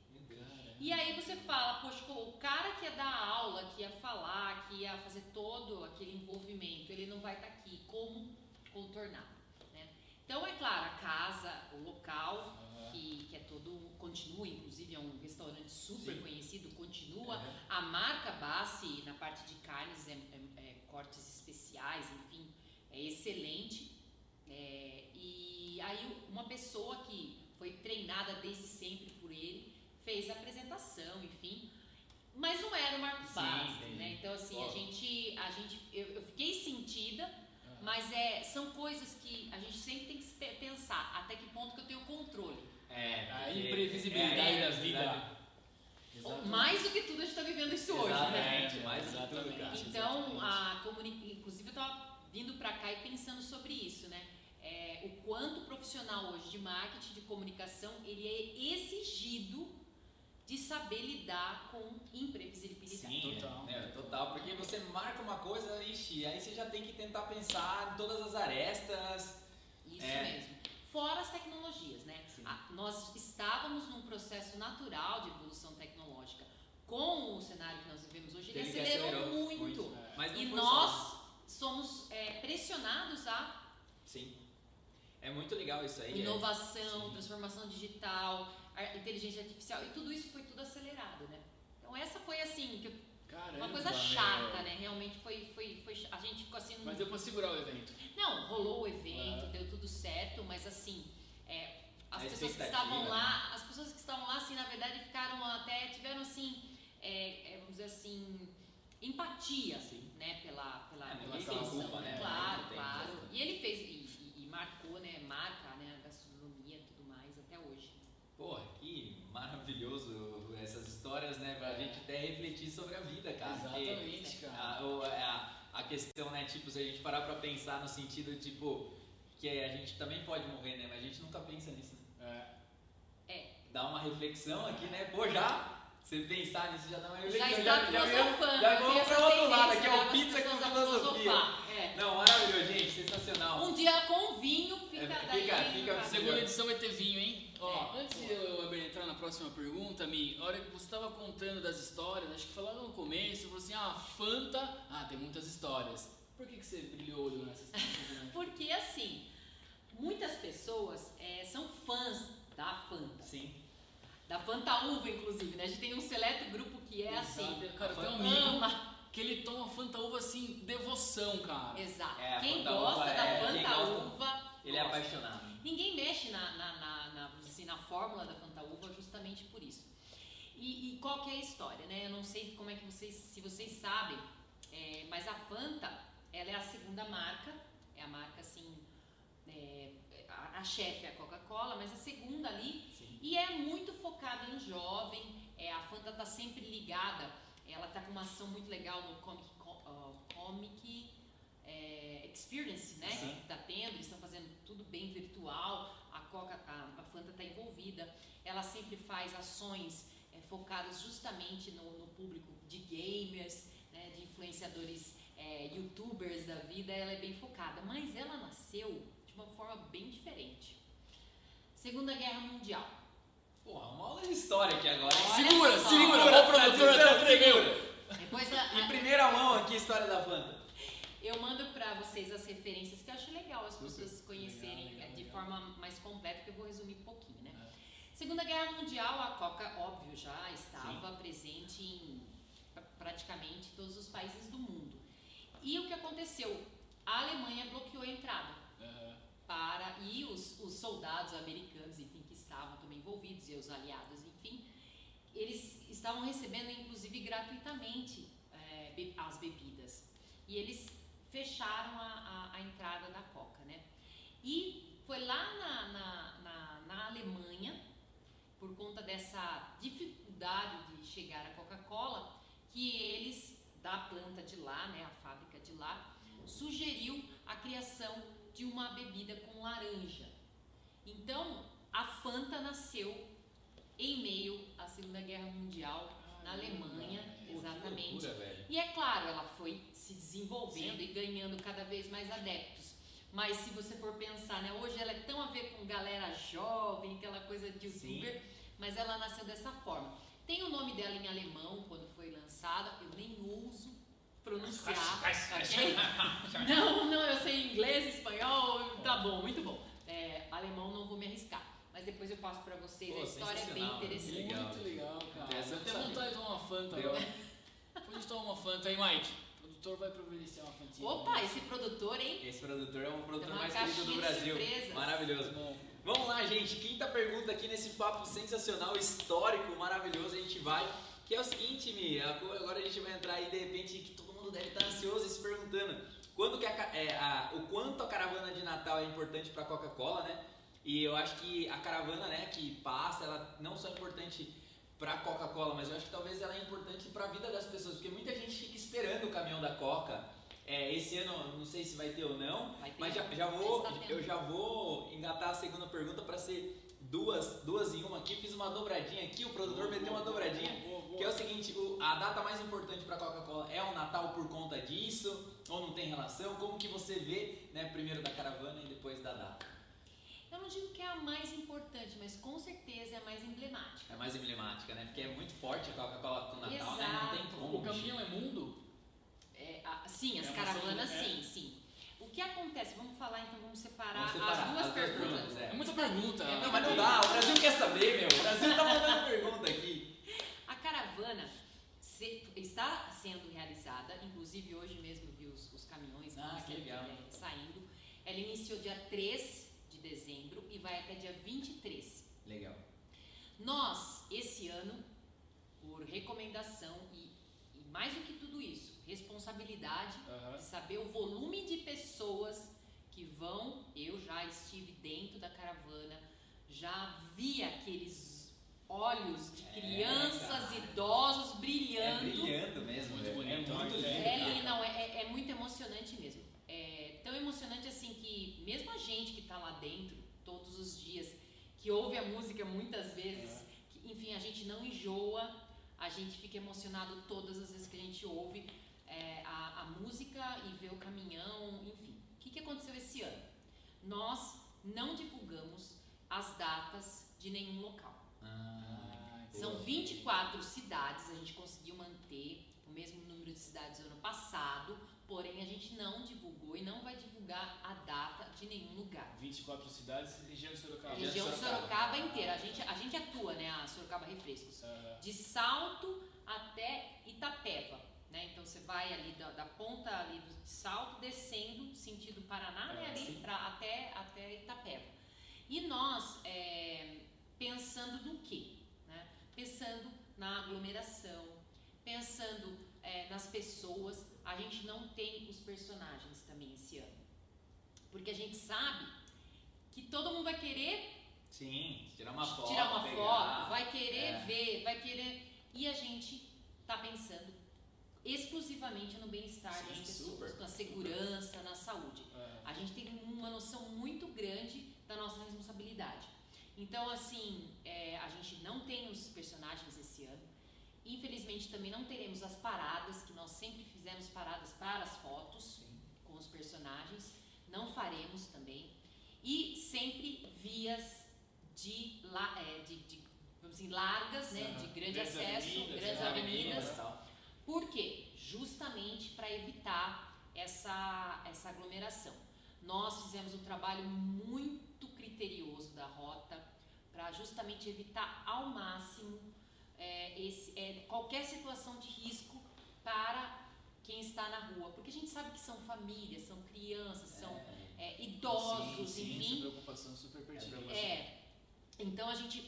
E aí você fala, poxa, o cara que ia dar aula, que ia falar, que ia fazer todo aquele envolvimento, ele não vai estar aqui, como contornar? Né? Então é claro, a casa, o local, que, que é todo, continua, inclusive é um restaurante super Sim. conhecido, continua. Uhum. A marca Bassi, na parte de carnes, é, é- é cortes especiais, enfim, é excelente. É, e aí uma pessoa que foi treinada desde sempre por ele fez a apresentação, enfim. Mas não era o Marcos Sim, entendi. né? Então assim, a gente, a gente, eu, eu fiquei sentida, mas é, são coisas que a gente sempre tem que pensar até que ponto que eu tenho controle. É, A imprevisibilidade é, da vida. Exatamente. Mais do que tudo a gente está vivendo isso hoje, né? Exatamente, mais do que tudo, Exatamente. cara. Então, Exatamente. a comuni... inclusive eu estava vindo para cá e pensando sobre isso, né? É, o quanto o profissional hoje de marketing, de comunicação, ele é exigido de saber lidar com imprevisibilidade. Sim, Total. É, total, porque você marca uma coisa, ixi, aí você já tem que tentar pensar em todas as arestas. Isso É. mesmo. Fora as tecnologias, né? Sim. Ah, nós estávamos num processo natural de evolução tecnológica. Com o cenário que nós vivemos hoje, ele acelerou acelerou muito. Mas não E nós só. somos é, pressionados a Sim. É muito legal isso aí. é. inovação, Sim. transformação digital, inteligência artificial e tudo isso foi tudo acelerado, né? Então essa foi assim, que eu- Caramba, uma coisa chata, né? Realmente foi, foi, foi, a gente ficou assim, Mas deu pra segurar o evento. não, rolou o evento, Ah. deu tudo certo, mas assim, é, as A pessoas que estavam né? lá, as pessoas que estavam lá, assim, na verdade, ficaram até, tiveram assim, é, é, vamos dizer assim, empatia, Sim. né, pela, pela, É, pela tem situação. culpa, né? Claro, tem claro. E ele fez, e, e- e marcou, né, marca, né, a gastronomia e tudo mais até hoje. Porra, que maravilhoso essas histórias, né? Pra gente até refletir sobre a vida, cara. porque Exatamente, cara. A, o- a, a questão, né, tipo, se a gente parar pra pensar no sentido, tipo, que a gente também pode morrer, né? Mas a gente nunca pensa nisso, né? É. Dá uma reflexão aqui, né? Pô, já? Você pensar nisso já dá uma reflexão. Já está já, filosofando. já eu tenho vamos essa pra outro lado, aqui é o né, pizza com filosofia. é. Não, maravilhoso, gente, sensacional. Um dia com vinho, fica É, daí. fica- fica- Segunda edição vai ter vinho, hein? Ó, É. antes de eu Weber, entrar na próxima pergunta, Mi, a hora que você estava contando das histórias, acho que falava no começo, você falou assim, ah, Fanta, ah, tem muitas histórias. Por que, que você brilhou o olho nessas histórias? Porque assim, muitas pessoas é, são fãs da Fanta. Sim. Da Fanta Uva, inclusive, né? A gente tem um seleto grupo que é assim. Exato. Cara, tem um Fanta amigo Ama. que ele toma Fanta Uva assim, devoção, cara. Exato. É, quem Fanta gosta da é- Fanta quem gosta- Uva. Ele é gosta. apaixonado. Ninguém mexe na, na, na, fórmula da Fanta Uva justamente por isso. E, e qual que é a história, né? Eu não sei como é que vocês, se vocês sabem, é, mas a Fanta, ela é a segunda marca, é a marca assim, é, a, a chefe é a Coca-Cola, mas a segunda ali E é muito focada no jovem, é, a Fanta tá sempre ligada, ela tá com uma ação muito legal no Comic, uh, comic é, Experience, né? Sim. Que tá tendo, eles estão fazendo tudo bem virtual, Coca, a, a Fanta tá envolvida. Ela sempre faz ações é, focadas justamente no, no público de gamers, né, de influenciadores é, youtubers da vida, ela é bem focada, mas ela nasceu de uma forma bem diferente. Segunda Guerra Mundial. Porra, uma aula de história aqui agora. Olha Segura, só. segura, o produtor até tremeu. Depois a- Em primeira mão aqui, história da Fanta. Eu mando pra vocês as referências que eu acho legal as pessoas conhecerem Legal, legal, de legal. forma mais completa, que eu vou resumir um pouquinho, né? É. Segunda Guerra Mundial, a Coca, óbvio, já estava presente em pra- praticamente todos os países do mundo. E o que aconteceu? A Alemanha bloqueou a entrada. Aham. para e os, os soldados americanos, enfim, que estavam também envolvidos e os aliados, enfim, eles estavam recebendo inclusive gratuitamente é, as bebidas e eles fecharam a, a, a entrada da Coca, né? E foi lá na, na, na, na Alemanha, por conta dessa dificuldade de chegar à Coca-Cola, que eles da planta de lá, né, a fábrica de lá, sugeriu a criação de uma bebida com laranja. Então, a Fanta nasceu em meio à Segunda Guerra Mundial na Alemanha, exatamente. E é claro, ela foi se desenvolvendo e ganhando cada vez mais adeptos. Mas se você for pensar, né, hoje ela é tão a ver com galera jovem, aquela coisa de youtuber, mas ela nasceu dessa forma. Tem o nome dela em alemão quando foi lançada, eu nem uso pronunciar. ok? Não, não, eu sei inglês, espanhol, tá bom, muito bom. É, alemão não vou me arriscar, mas depois eu passo pra vocês. Pô, a história é bem que interessante. legal. Muito legal, cara. Eu tenho vontade de tomar uma Fanta Deu. agora. Depois a gente toma uma Fanta aí, Mike. O produtor vai providenciar uma Fantinha. Opa, esse produtor, hein? Esse produtor é o produtor mais querido do de Brasil. surpresas. Maravilhoso. Bom, Vamos lá, gente. Quinta pergunta aqui nesse papo sensacional, histórico, maravilhoso. A gente vai. Que é o seguinte, Mi. Agora a gente vai entrar aí de repente que todo mundo deve estar ansioso e se perguntando quando que a é, a- o quanto a caravana de Natal é importante para a Coca-Cola, né? E eu acho que a caravana, né, que passa, ela não só é importante para Coca-Cola, mas eu acho que talvez ela é importante para a vida das pessoas, porque muita gente fica esperando o caminhão da Coca. É, esse ano, não sei se vai ter ou não, ter. mas já, já vou, eu já vou engatar a segunda pergunta para ser duas, duas em uma aqui. Fiz uma dobradinha aqui, o produtor meteu uma dobradinha. Boa, boa. Que é o seguinte, o- a data mais importante para Coca-Cola é o Natal por conta disso? Ou não tem relação? Como que você vê, né, primeiro da caravana e depois da data? Eu não digo que é a mais importante, mas com certeza é a mais emblemática. É mais emblemática, né? Porque é muito forte a Coca-Cola com o Natal, né? Não tem Exato. como. O caminhão é mundo? É, a- sim, as É caravanas, sim, sim. O que acontece? Vamos falar então, vamos separar, Vamos separar as duas as perguntas. perguntas, é. É muita pergunta. É Não, mas não dá, o Brasil quer saber, meu. O Brasil tá mandando pergunta aqui. A caravana se- está sendo realizada, inclusive hoje mesmo eu vi os, os caminhões Ah, que legal. é, saindo. Ela iniciou dia 3 de dezembro e vai até dia 23. Legal. Nós, esse ano, por recomendação e, e mais do que tudo isso, responsabilidade Aham. de saber o volume de pessoas que vão. Eu já estive dentro da caravana, já vi aqueles olhos de É, crianças, cara. idosos É brilhando. brilhando mesmo. Muito velho. bonito, É muito olha. lindo. É, não, é, é- é muito emocionante mesmo. É tão emocionante assim que mesmo a gente que tá lá dentro os dias, que ouve a música muitas vezes, que, enfim, a gente não enjoa, a gente fica emocionado todas as vezes que a gente ouve é, a, a música e vê o caminhão, enfim. O que, que aconteceu esse ano? Nós não divulgamos as datas de nenhum local. Ah, São boa. 24 cidades, a gente conseguiu manter o mesmo número de cidades do ano passado, porém a gente não divulgou e não vai divulgar a data de nenhum lugar. 24 cidades, região de Sorocaba. Região de Sorocaba. Sorocaba inteira, a gente, a gente atua, né, a Sorocaba Refrescos, Aham. de Salto até Itapeva, né, então você vai ali da, da ponta ali do de Salto, descendo, sentido Paraná, né, Ah, ali sim. pra, até, até Itapeva. E nós, é, pensando no quê? Né? Pensando na aglomeração, pensando é, nas pessoas, a gente não tem os personagens também esse ano. Porque a gente sabe que todo mundo vai querer Sim, tirar uma foto. tirar uma pegar. foto, vai querer É. ver, vai querer. E a gente tá pensando exclusivamente no bem-estar das pessoas, super, na segurança, na saúde. É. A gente tem uma noção muito grande da nossa responsabilidade. Então, assim, é, a gente não tem os personagens esse ano. Infelizmente, também não teremos as paradas, que nós sempre fizemos paradas para as fotos com os personagens. Não faremos também. E sempre vias de, é, de, de, vamos assim, largas, né, de grande Grandes acesso, avenidas, grandes avenidas. tal. Por quê? Justamente para evitar essa, essa aglomeração. Nós fizemos um trabalho muito criterioso da rota para justamente evitar ao máximo é, esse, é, qualquer situação de risco para quem está na rua. Porque a gente sabe que são famílias, são crianças, são é, idosos, sim, sim, enfim. Essa preocupação super pertinente. É, então a gente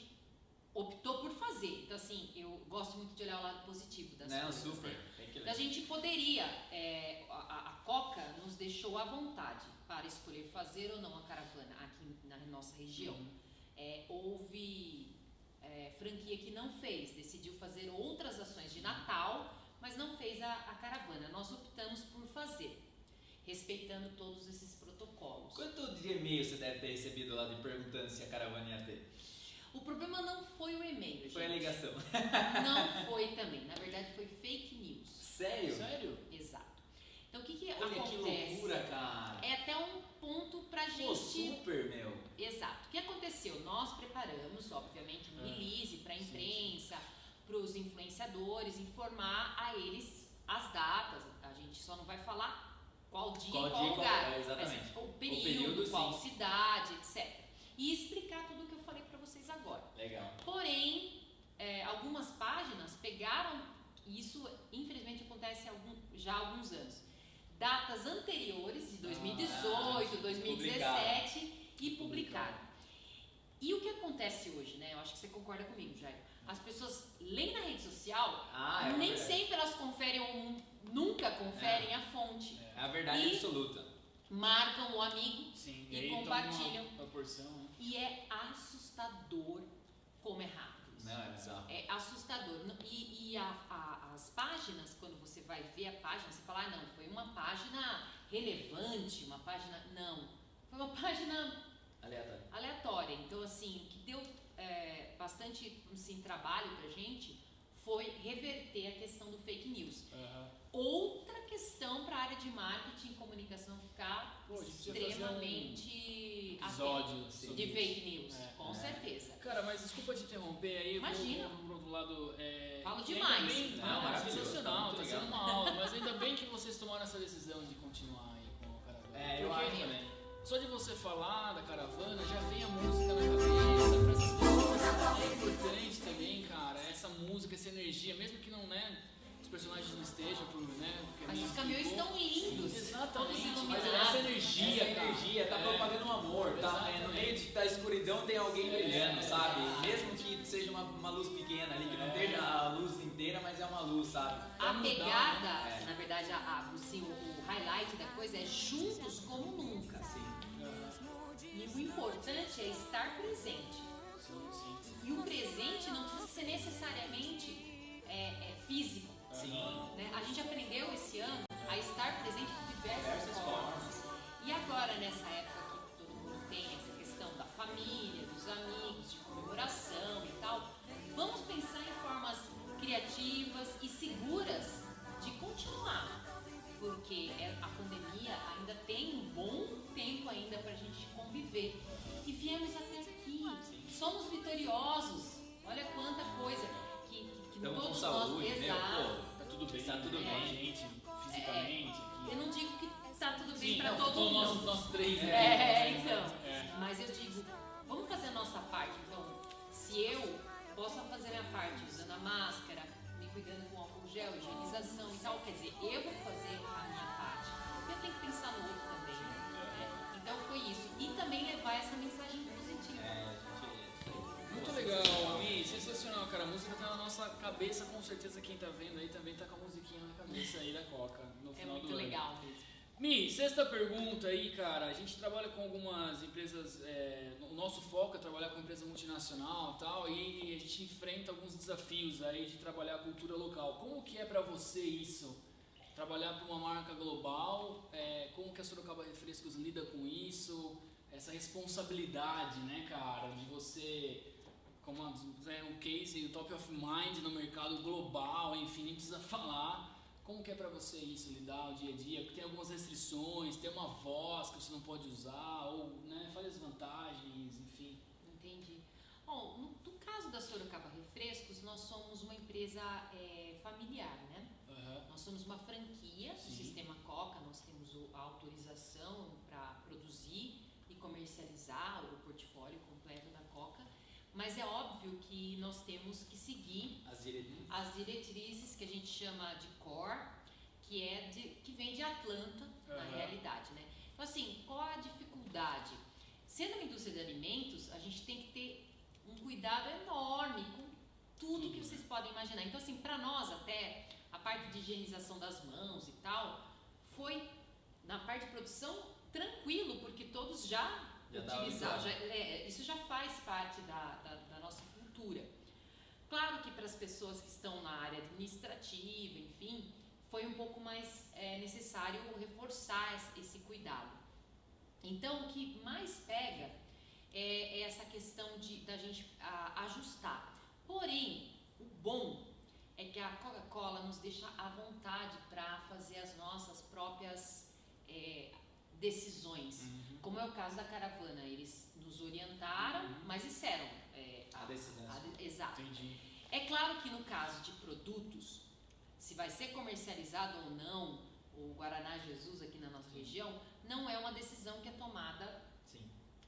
optou por fazer. Então assim, eu gosto muito de olhar o lado positivo das Não, coisas. super. né? Que A gente poderia, é, a, a- Coca nos deixou à vontade para escolher fazer ou não a caravana aqui na nossa região. É, houve é, franquia que não fez, decidiu fazer outras ações de Natal, mas não fez a, a caravana. Nós optamos por fazer, respeitando todos esses protocolos. Quanto de e-mail você deve ter recebido lá de perguntando se a caravana ia ter? O problema não foi o e-mail, Foi a gente. ligação. Não foi também. Na verdade, foi fake news. Sério? Sério? Exato. Então, o que, que Olha que acontece? loucura, cara. É até um ponto pra gente. Pô, super, meu. Exato. O que aconteceu? Nós preparamos, obviamente, um É. release para a Sim, imprensa, para os influenciadores, informar a eles as datas. A gente só não vai falar qual dia Qual e qual dia e qual- lugar. é, exatamente. Mas o período, período, qual sim. cidade, etc. E explicar tudo o que eu falei para vocês agora. Legal. Porém, é, algumas páginas pegaram, e isso infelizmente acontece algum- já há alguns anos, datas anteriores, de 2018, Ah, 2017, e publicaram. E o que acontece hoje, né? Eu acho que você concorda comigo, Jair. As pessoas leem na rede social, Ah, é nem verdade. sempre elas conferem ou nunca conferem a fonte. É a verdade E- absoluta. Marcam o amigo Sim, E toma compartilham. Uma proporção. né? e é assustador como é rápido. Não, é bizarro. É assustador. E, e a- a- as páginas, quando você vai ver a página, você fala, ah, não, foi uma página relevante, uma página. Não. Foi uma página Aleatório. aleatória. Então, assim, o que deu é, bastante assim, trabalho pra gente foi reverter a questão do fake news. Aham. Outra questão para a área de marketing e comunicação ficar Pô, fazer um extremamente Episódio sobre de fake news, É. com É. certeza. Cara, mas desculpa te interromper aí. eu vou- Imagina. Vou, pro lado. É, Falo demais. Bem, Não, não, maravilhoso, sensacional, tá tá muito sendo uma aula. Mas ainda bem que vocês tomaram essa decisão de continuar aí com a caravana. É, eu acho também. Só de você falar da caravana, já vem a música na cabeça. Pra essas pessoas é importante também, cara. Essa música, essa energia, mesmo que não, né? Personagens não estejam por, né? Mas os caminhões estão lindos, Exatamente, todos mas essa energia, Essa energia tá É. propagando um amor, tá? É, no meio de- da escuridão tem alguém brilhando, É. sabe? Mesmo que seja uma, uma luz pequena ali, que não É. esteja a luz inteira, mas é uma luz, sabe? A mudar, pegada, né? na verdade, a, a- assim, o, o highlight da coisa é juntos como nunca. Sim. E o importante é estar presente. Sim, sim. E o presente não precisa ser necessariamente é, é, físico. Sim. né? A gente aprendeu esse ano a estar presente de diversas, Diversas formas. formas. E agora, nessa época que todo mundo tem essa questão da família, dos amigos, de comemoração e tal, vamos pensar em formas criativas e seguras de continuar. Porque é- a pandemia ainda tem um bom tempo ainda pra gente conviver. E viemos até aqui. Somos vitoriosos. Olha quanta coisa Tamo com saúde, nós. Exato. pô. Tá tudo bem, Tá tudo com a bem. gente, fisicamente. Eu aqui. não digo que tá tudo bem não, todo mundo. Nós, nós três aqui. É, então. É. Mas eu digo, vamos fazer a nossa parte. Então, se eu posso fazer a minha parte usando a máscara, me cuidando com álcool gel, higienização e tal, quer dizer, eu vou fazer a minha parte. Eu tenho que pensar no outro também. né? Então foi isso. E também levar essa mensagem. É. Muito legal, Ami, sensacional, cara. A música tá na nossa cabeça, com certeza quem tá vendo aí também tá com a musiquinha na cabeça aí da Coca no É final muito do ano. legal mesmo. Mi, sexta pergunta aí, cara. A gente trabalha com algumas empresas. É, o nosso foco é trabalhar com empresa multinacional e tal, e a gente enfrenta alguns desafios aí de trabalhar a cultura local. Como que é para você isso? Trabalhar para uma marca global? É, como que a Sorocaba Refrescos lida com isso? Essa responsabilidade, né, cara, de você como é, o case, o top of mind no mercado global, enfim, nem precisa falar. Como que é para você isso, lidar o dia a dia? Porque tem algumas restrições, tem uma voz que você não pode usar, ou né, fale as vantagens, enfim. Entendi. Bom, no, no caso da Sorocaba Refrescos, nós somos uma empresa é, familiar, né? Uhum. Nós somos uma franquia do Sistema Coca, nós temos a autorização para produzir e comercializar o portfólio completo da Coca, mas é óbvio que nós temos que seguir as diretrizes, as diretrizes que a gente chama de core, que é de, que vem de Atlanta uhum. na realidade, né? Então assim, qual a dificuldade? Sendo uma indústria de alimentos, a gente tem que ter um cuidado enorme com tudo que vocês podem imaginar. Então assim, para nós até a parte de higienização das mãos e tal foi na parte de produção tranquilo, porque todos já, já utilizavam, já, é, isso já faz parte da, da, da nossa cultura. Claro que para as pessoas que estão na área administrativa, enfim, foi um pouco mais é, necessário reforçar esse cuidado. Então, o que mais pega é, é essa questão de da gente a, ajustar. Porém, o bom é que a Coca-Cola nos deixa à vontade para fazer as nossas próprias é, decisões. Uhum. Como é o caso da caravana, eles nos orientaram, uhum. mas disseram é, a, a, decisão. A, exato. Entendi. É claro que no caso de produtos, se vai ser comercializado ou não o Guaraná Jesus aqui na nossa região, não é uma decisão que é tomada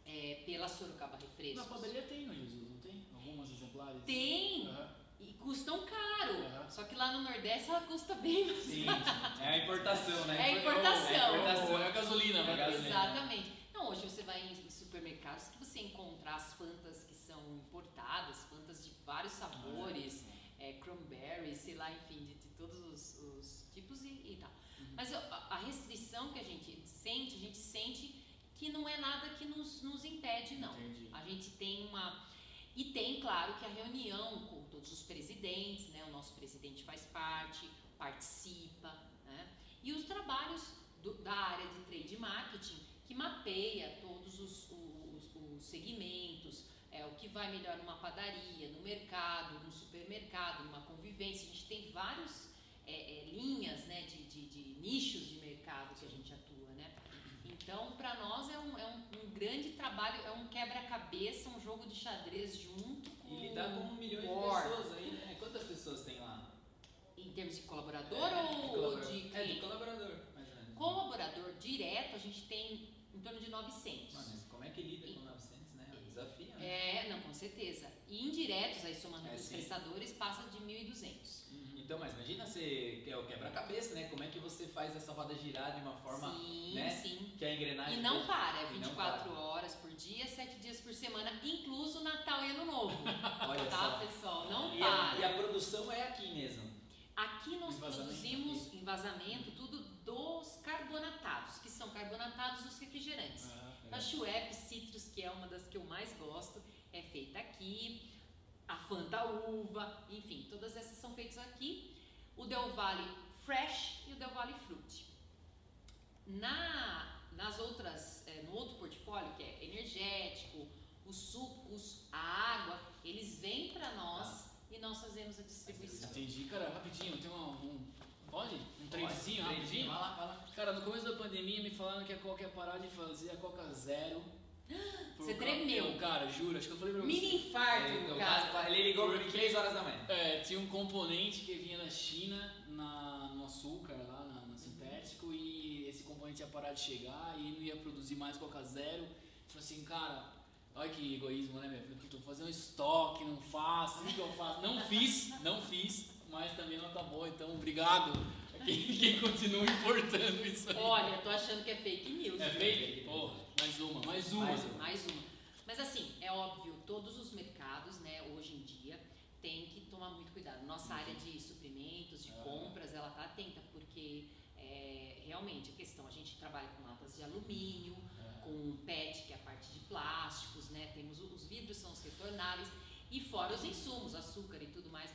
é, pela Sorocaba Refrescos. Na padaria tem no Jesus, não tem? Algumas exemplares? Tem! Uhum. E custam caro. Uhum. Só que lá no Nordeste ela custa bem mais Sim, é a importação, né? É a importação. É a, importação. é a gasolina, é gasolina. Exatamente. Então hoje você vai em supermercados que você encontrar as Fantas que são importadas, Fantas de vários sabores, uhum. é, cranberry, sei lá, enfim, de, de todos os, os, tipos e, e tal. Uhum. Mas a, a, restrição que a gente sente, a gente sente que não é nada que nos, nos impede, não. Entendi. A gente tem uma. E tem, claro, que a reunião com todos os presidentes, né? O nosso presidente faz parte, participa, né? E os trabalhos do, da área de trade marketing que mapeia todos os, os, os segmentos, é, o que vai melhor numa padaria, no mercado, no supermercado, numa convivência. A gente tem várias é, é, linhas né, de, de, de, nichos de mercado que a gente atua. Né? Então, para nós é, um, é um, um, grande trabalho, é um quebra-cabeça, um jogo de xadrez junto com. E lidar com um milhão de pessoas aí, né? Quantas pessoas tem lá? Em termos de colaborador é, ou de, colaborador. de. É, de colaborador. Colaborador direto, a gente tem em torno de 900. Mas como é que lida com 900, né? É um desafio, né? É, não, com certeza. E indiretos, aí somando é, os prestadores, passa de 1.200. Uhum. Então, mas imagina você que é o quebra-cabeça, né? Como é que você faz essa roda girar de uma forma, sim, né? Sim. Que a engrenagem... E não para, é 24 horas por dia, 7 dias por semana, incluso Natal e Ano Novo. Olha tá, só. pessoal? Não e para. A, e a produção é aqui mesmo? Aqui nós produzimos aqui. vazamento, tudo dos carbonatados, que são carbonatados dos refrigerantes. Ah, a Schweppes Citrus, que é uma das que eu mais gosto, é feita aqui. A Fanta Uva, enfim, todas essas são feitas aqui. O Del Valle Fresh e o Del Valle Fruit. Na, nas outras, é, no outro portfólio, que é energético, os sucos, a água, eles vêm para nós ah. e nós fazemos a distribuição. Entendi, cara, rapidinho, tem um, um Pode? Um tradezinho Pode, rapidinho? Vai lá, vai lá. Cara, no começo da pandemia me falaram que a Coca ia parar de fazer a Coca Zero. Você tremeu. Cara, juro, acho que eu falei pra você. Mini infarto, é, cara. Ele ligou por 3 horas da manhã. É, tinha um componente que vinha da China, na, no açúcar, lá na, no sintético, e esse componente ia parar de chegar e não ia produzir mais Coca Zero. Falei assim, cara, olha que egoísmo, né, meu? Tô fazendo um estoque, não faço, o que eu faço? Não fiz, não fiz, mas também não acabou, então obrigado quem, quem continua importando isso aí. Olha, tô achando que é fake news. É fake? Porra, mais uma, mais uma. Mais uma. Mais uma. Mas assim, é óbvio, todos os mercados, né, hoje em dia, tem que tomar muito cuidado. Nossa área de suprimentos, de compras, ela tá atenta, porque é, é, realmente, a questão, a gente trabalha com latas de alumínio, com PET, que é a parte de plásticos, né? Temos os vidros, são os retornáveis, e fora os insumos, açúcar e tudo mais a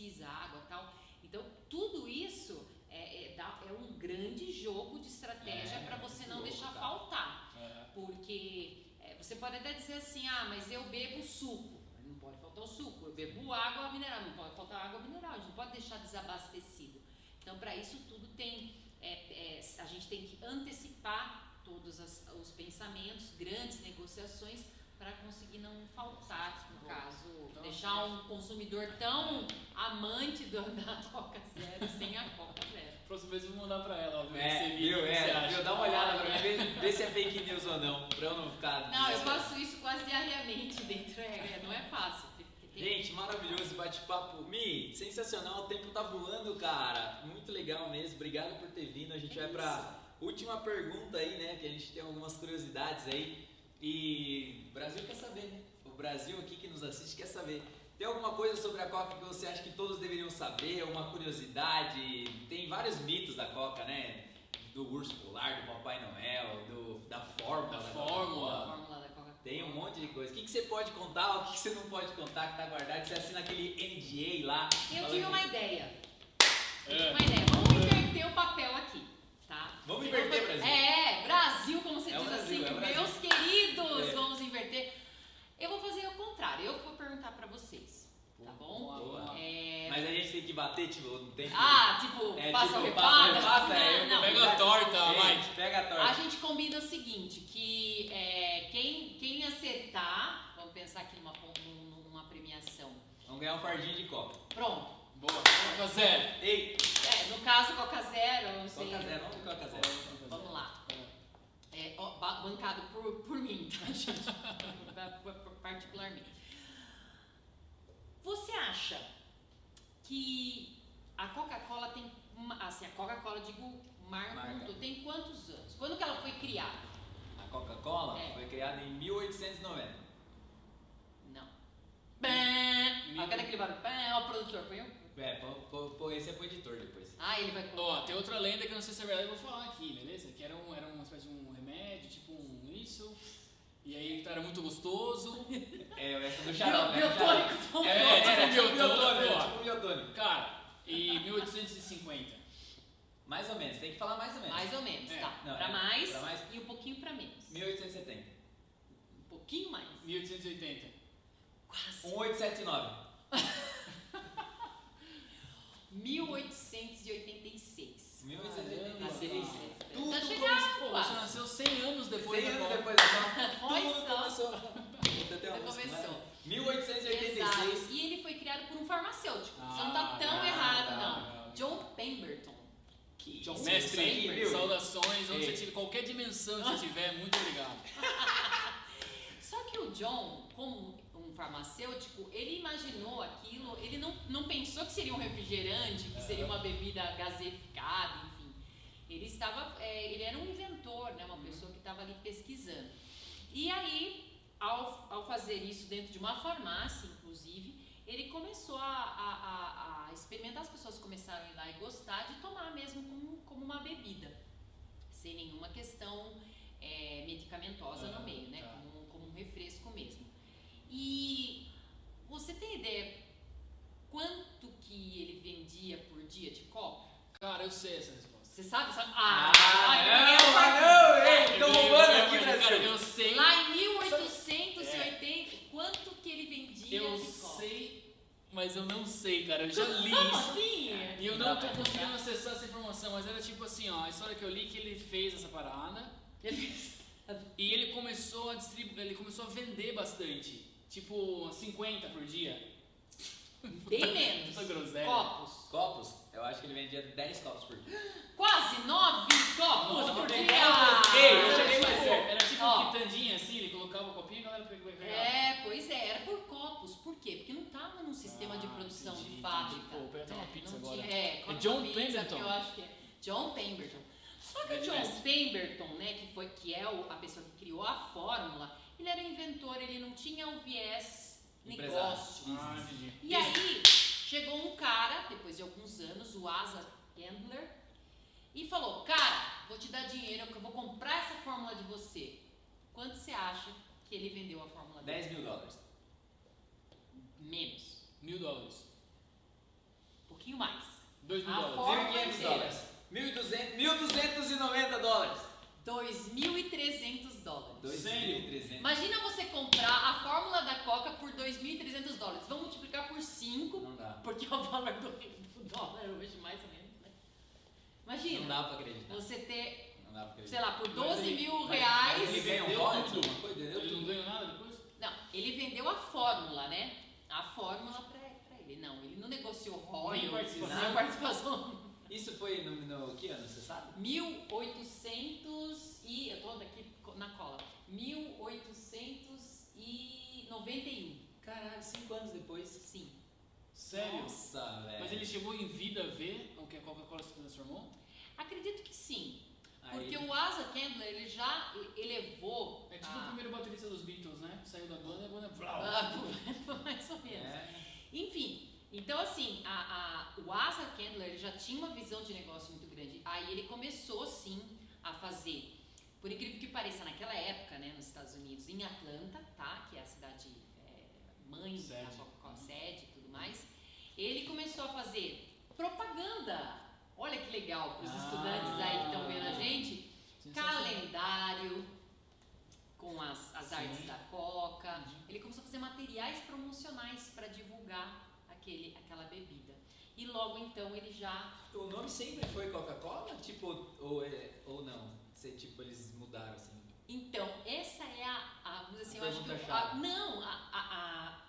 precisa, água tal. Então, tudo isso é, é, é um grande jogo de estratégia É, para você não deixar cara. faltar. Porque é, você pode até dizer assim, ah, mas eu bebo suco. Não pode faltar o suco. Eu bebo água mineral, não pode faltar água mineral. A gente não pode deixar desabastecido. Então, para isso tudo tem, é, é, a gente tem que antecipar todos as- os pensamentos, grandes negociações para conseguir não faltar, no caso, Então, deixar um consumidor tão amante do, da Coca Zero sem a Coca Zero. Próxima vez eu vou mandar pra ela, ó, ver É, esse vídeo, viu? que você É, acha. viu? Dá uma olhada pra mim, vê, vê se é fake news ou não, pra eu não ficar. Não, eu faço isso quase diariamente dentro, é, é, não é fácil. Gente, maravilhoso bate-papo. Mi, sensacional, o tempo tá voando, cara. Muito legal mesmo. Obrigado por ter vindo. A gente É vai pra última pergunta aí, né? Que a gente tem algumas curiosidades aí. E o Brasil quer saber, né? O Brasil aqui que nos assiste quer saber. Tem alguma coisa sobre a Coca que você acha que todos deveriam saber? Alguma curiosidade? Tem vários mitos da Coca, né? Do urso polar, do Papai Noel, do, da fórmula. Da fórmula. A fórmula da Coca-Cola. Tem um monte de coisa. O que, que você pode contar, o que, que você não pode contar que tá guardado? Você assina aquele NDA lá. Eu tive que- uma ideia. Eu tive É. uma ideia. Vamos inverter o papel aqui, tá? Vamos inverter, Brasil. É, Brasil, como você É diz Brasil, assim, é meus queridos, É. vamos inverter. Eu vou fazer o contrário, eu que vou perguntar pra vocês, tá bom? Boa. É, Mas a gente tem que bater, tipo, não tem que... Ah, tipo, É, passa tipo, o passa repassa, é, não, Pega a torta, Mike. Pega a A torta. gente combina o seguinte, que é, quem, quem acertar, vamos pensar aqui numa, num- numa premiação. Vamos ganhar um fardinho de coca. Pronto. Boa, Coca Zero. Ei, É, no caso, Coca Zero, eu não sei. coca zero, vamos coca zero. Vamos lá. É, ó, ba- bancado por, por mim, tá, gente? Pa- pa- pa- Particularmente. Você acha que a Coca-Cola tem. uma- Assim, a Coca-Cola, eu digo, marca, Marca. como um todo, tem quantos anos? Quando que ela foi criada? A Coca-Cola É. foi criada em 1890. Não. Pã! Ah, cadê aquele barulho? Pã! Ó, o produtor, põe um. É, pô, esse é pro editor depois. Ah, ele vai colocar. Ó, tem outra lenda que eu não sei se é verdade, eu vou falar aqui, beleza? Que era, um, era uma espécie de um remédio, tipo um isso. E aí era muito gostoso. É, essa do xarope, né? Biotônico, vamos É, é, tipo é, um tipo um biotônico, tipo um biotônico. Cara, em 1850. Mais ou menos, tem que falar mais ou menos. Mais ou menos, É, tá. não, pra, é, mais pra mais. e um pouquinho pra menos. 1870. Um pouquinho mais. 1880. Quase. 1879. 1886. 1886. Nasceu Tudo Tá começou- Pô, você nasceu 100 anos depois 100 da anos depois da Copa. Tudo começou. Vou ter uma Já música, começou. né? 1886. Exato. E ele foi criado por um farmacêutico. Você não tá Ah, tão errado, tá, não. tá. John Pemberton. Que John isso Mestre, viu? saudações, onde Ei. você tiver, qualquer dimensão que você tiver, muito obrigado. Só que o John, como farmacêutico, ele imaginou aquilo, ele não, não pensou que seria um refrigerante, que seria uma bebida gaseificada, enfim. Ele estava, é, ele era um inventor, né, uma pessoa que estava ali pesquisando. E aí, ao, ao fazer isso dentro de uma farmácia, inclusive, ele começou a, a, a- a experimentar, as pessoas começaram a ir lá e gostar de tomar mesmo como, como uma bebida, sem nenhuma questão é, medicamentosa no meio, né? tá. Como, como um refresco mesmo. E você tem ideia quanto que ele vendia por dia de copo? Cara, eu sei essa resposta. Você sabe? sabe? Ah, eu não, ah, não, ei, tô Eu- roubando eu- aqui, eu- Cara, Brasil. eu sei. Lá em 1880, quanto que ele vendia Eu de copo? sei, mas eu não sei, cara. Eu já li Como isso. assim? E eu não tô conseguindo acessar essa informação, mas era tipo assim, ó, a história que eu li que ele fez essa parada e ele começou a distribuir, ele começou a vender bastante. Tipo, 50 por dia. Bem menos. Groselha. Copos. Copos? Eu acho que ele vendia 10 copos por dia. Quase nove copos Nossa, por dia. Ei, eu Era cheguei mais tipo- perto. Era tipo ó. um quitandinha assim, ele colocava o copinho e a galera pegava. É, pois é, era por copos. Por quê? Porque não estava num sistema de Ah, produção entendi, de fábrica. entendi. Pô, eu até uma né? pizza Não agora. tinha- é, É John Pemberton? Eu acho que é John Pemberton. Só que o John. Pemberton, né, que foi que é o- a pessoa que criou a fórmula, ele era inventor, ele não tinha o viés negócio. Ah. E aí chegou um cara, depois de alguns anos, o Asa Gandler, e falou: Cara, vou te dar dinheiro, que eu vou comprar essa fórmula de você. Quanto você acha que ele vendeu a fórmula dele? 10 mil dólares. Menos. Mil dólares. Um pouquinho mais. Dois mil A dólares. fórmula 1.500 inteira. dólares. 1.200, 1.290 dólares. 2.300 dólares. Sério? 2.300. Imagina você comprar a fórmula da Coca por 2.300 dólares. Vamos multiplicar por 5, Não dá. porque é o valor do, do dólar hoje, mais ou menos, né? Imagina, Não dá pra acreditar. você ter, Não dá pra acreditar. sei lá, por Mas 12 ele- mil mas- reais. Mas ele ganhou Vendeu royalties, tudo. alguma coisa? Ele não tudo. ganhou nada depois? Não, ele vendeu a fórmula, né? A fórmula pra, pra ele. Não, ele não negociou royalties, participação. nem participação. Isso foi no, no que ano, você sabe? 1800 e. Eu tô aqui na cola. 1891. Caralho, 5 anos depois. Sim. Sério? Nossa, velho. Mas ele chegou em vida a ver o que a Coca-Cola se transformou? Acredito que sim. Aí- Porque o Asa Candler, ele já elevou. É tipo a- o primeiro baterista dos Beatles, né? Saiu da banda e a banda. Ah, mais ou menos. É. Enfim, então assim, a, a- o Asa Candler ele já tinha uma visão de negócio muito grande. Aí ele começou sim a fazer, por incrível que pareça, naquela época, né, nos Estados Unidos, em Atlanta, tá? Que é a cidade é, mãe Sede. da Coca-Cola, sede e tudo mais. Ele começou a fazer propaganda. Olha que legal para os Ah. estudantes aí que estão vendo a gente. Calendário com as, as artes da Coca. Uhum. Ele começou a fazer materiais promocionais para divulgar aquele, aquela bebida. E logo então ele já. O nome sempre foi Coca-Cola? Tipo, ou, é- ou não? Você, tipo, eles mudaram assim. Então, essa é a. a vamos dizer assim, A eu acho que. eu- a- não, a. a,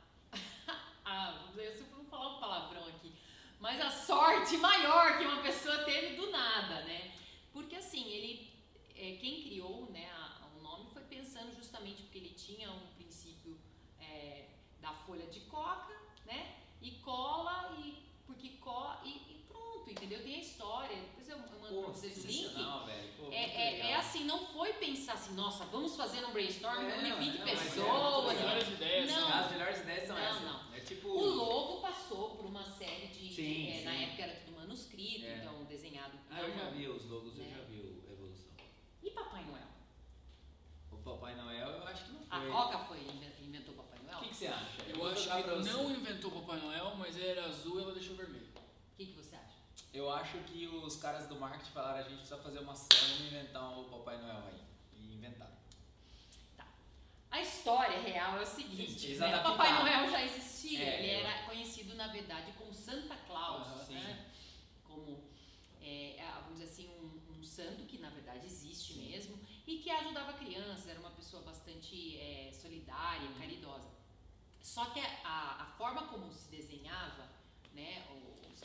a, eu vou falar um palavrão aqui. Mas a sorte maior que uma pessoa teve do nada, né? Porque assim, ele. é, quem criou né, a- o nome foi pensando justamente porque ele tinha um princípio é, da folha de coca, né? E cola e. Porque co e, e pronto, entendeu? Tem a história. Depois eu, eu mando Pô, pra vocês o link. sensacional, velho. Pô, É, é, é assim, não foi pensar assim, nossa, vamos fazer um brainstorm, É, reunir 20 não, é pessoas. As melhores ideias. Não. né? As melhores ideias são Não, essas. não. É tipo. O logo passou por uma série de. Sim, é, Na sim. época era tudo manuscrito, É. então desenhado. Ah, eu já não. vi os logos, eu É. já vi o Evolução. E Papai Noel? O Papai Noel, eu acho que não A foi. Coca foi inven- inventou Papai O Noel? que, que você acha? Eu vou acho que não inventou Papai Noel, mas era azul e ela deixou vermelho. O que, que você acha? Eu acho que os caras do marketing falaram a gente precisa fazer uma ação, vamos inventar o Papai Noel aí. E inventaram. A história real é o seguinte: né? o. Papai Noel já existia, É, ele eu- era conhecido na verdade como Santa Claus, Aham, né? como é, a- vamos dizer assim um, um santo que na verdade existe Sim. mesmo e que ajudava crianças, era uma pessoa bastante é, solidária, Uhum. caridosa. Só que a, a- forma como se desenhava, né,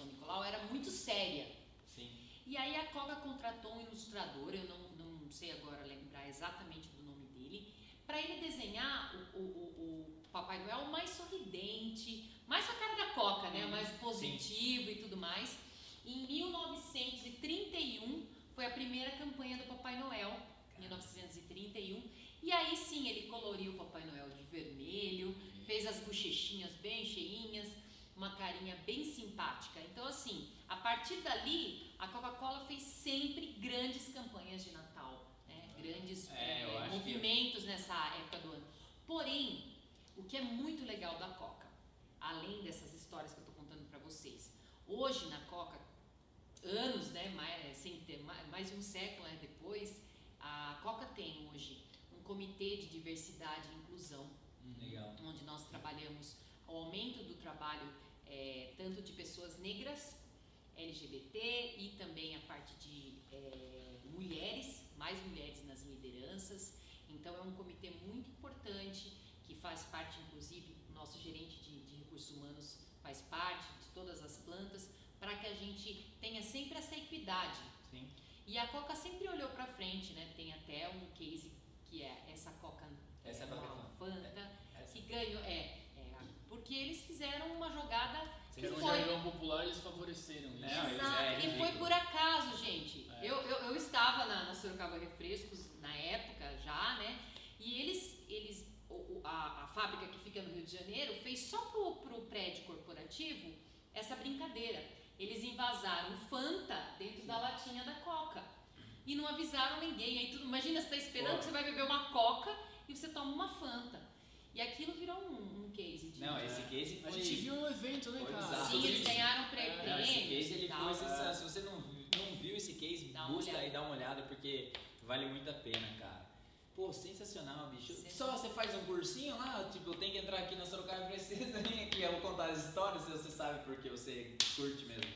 Nicolau era muito séria. Sim. E aí a Coca contratou um ilustrador, eu não, não sei agora lembrar exatamente do nome dele, para ele desenhar o, o, o- o Papai Noel mais sorridente, mais a cara da Coca, né? Uhum. Mais positivo e tudo mais. Em 1931 foi a primeira campanha do Papai Noel, 1931. E aí sim ele coloriu o Papai Noel de vermelho, fez as bochechinhas bem cheinhas, uma carinha bem simpática. Então, assim, a partir dali, a Coca-Cola fez sempre grandes campanhas de Natal, né? grandes É, eh, acho que- movimentos nessa época do ano. Porém, o que é muito legal da Coca, além dessas histórias que eu estou contando para vocês, hoje na Coca, anos, né, mais, sem ter, mais, mais de um século né, depois, a Coca tem hoje um comitê de diversidade e inclusão Legal. onde nós trabalhamos o aumento do trabalho eh, tanto de pessoas negras, LGBT e também a parte de eh, mulheres, mais mulheres nas lideranças. Então é um comitê muito importante que faz parte, inclusive, nosso gerente de, de recursos humanos faz parte de todas as plantas para que a gente tenha sempre essa equidade. Sim. E a Coca sempre olhou para frente, né? Tem até um case que é essa Coca, Essa é Coca Fanta Essa. que ganhou, é, é, porque eles fizeram uma jogada Que que um foi. jargão popular eles favoreceram isso. Eles- Exato, é e foi por acaso, gente. É. Eu, eu, eu estava na, na Sorocaba Refrescos na época já, né? E eles, eles a, a fábrica que fica no Rio de Janeiro fez só pro, pro prédio corporativo essa brincadeira. eles invasaram Fanta dentro da latinha da Coca. E não avisaram ninguém. Aí tudo, imagina, você tá esperando Pô. que você vai beber uma Coca e você toma uma Fanta. E aquilo virou um, um case de. Não, esse case A foi... gente viu no evento, né, cara? Sim, eles ganharam pré- É, Não, esse prêmios case ele tal. foi sensacional. Se você não, não viu esse case, Dá busca olhada. aí, dá uma olhada, porque vale muito a pena, cara. Pô, sensacional, bicho. Sensacional. Só você faz um cursinho lá, tipo, eu tenho que entrar aqui na Sorocaba Princesa, vem aqui, eu vou contar as histórias, se você sabe porque você curte mesmo.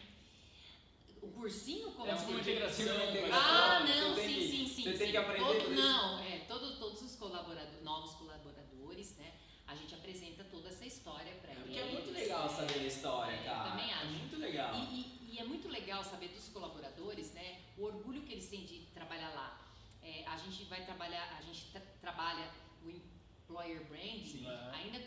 O cursinho como É assim? uma integração. Ah, não, tem sim, que- sim, sim. você tem sim. que aprender Todo-. Não, é, todo, todos os colaboradores, novos colaboradores, né? A gente apresenta história eles. Porque é muito legal saber a história, É, eu cara. também acho. É muito legal. E, e- e é muito legal saber dos colaboradores, né? O orgulho que eles têm de trabalhar lá. É, a gente vai trabalhar, a gente tra- trabalha o employer branding. Sim. É. Ainda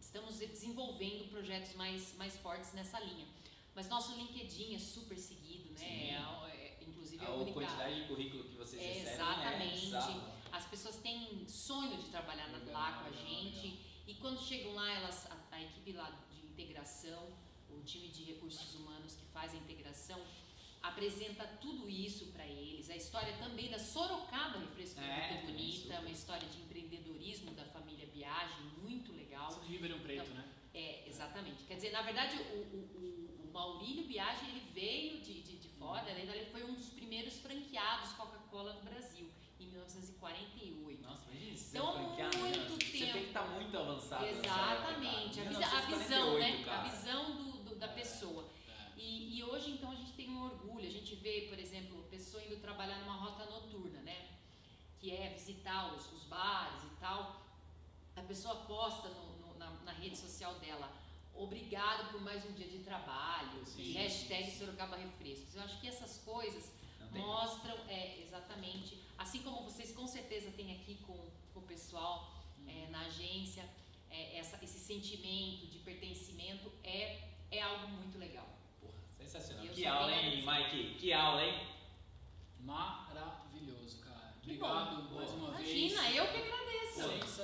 estamos desenvolvendo projetos mais, mais fortes nessa linha. Mas nosso LinkedIn é super seguido, né? Sim. É, é, inclusive é A a única. quantidade de currículo que vocês É, recebem é exatamente. bizarro. As pessoas têm sonho de trabalhar Legal, lá com a legal, gente e quando chegam lá, elas, a, equipe lá de integração, o time de recursos humanos que faz a integração, apresenta tudo isso para eles. A história também da Sorocaba Refresco é, É, muito bonita, é uma história de empreendedorismo da família Biagem, muito legal. São de Ribeirão Preto, né? É, exatamente. Quer dizer, na verdade, o, o, o, Maurílio Biagem, ele veio de, de, de fora, né? ele foi um dos primeiros franqueados Coca-Cola no Brasil, em 1948. Nossa, imagina se Então, muito né? Você tem que estar muito avançado nessa Exatamente, a, época, visa- cara. a visão, né? 1948, A cara. visão do, do- da pessoa. É. E, e hoje, então, a gente tem um orgulho. A gente vê, por exemplo, pessoa indo trabalhar numa rota noturna, né? Que é visitar os, os bares e tal. A pessoa posta no- no- na, na rede social dela. Obrigado por mais um dia de trabalho. Sim, e hashtag. Sorocaba Refrescos. Eu acho que essas coisas mostram, é, exatamente. Assim como vocês com certeza têm aqui com, com o pessoal é, na agência, é, essa- esse sentimento de pertencimento é, é algo muito legal. Porra, sensacional. Eu Que aula, hein, Mike? Que aula, hein? Maravilhoso, cara. Que Obrigado bom. mais uma Imagina, vez. eu que agradeço.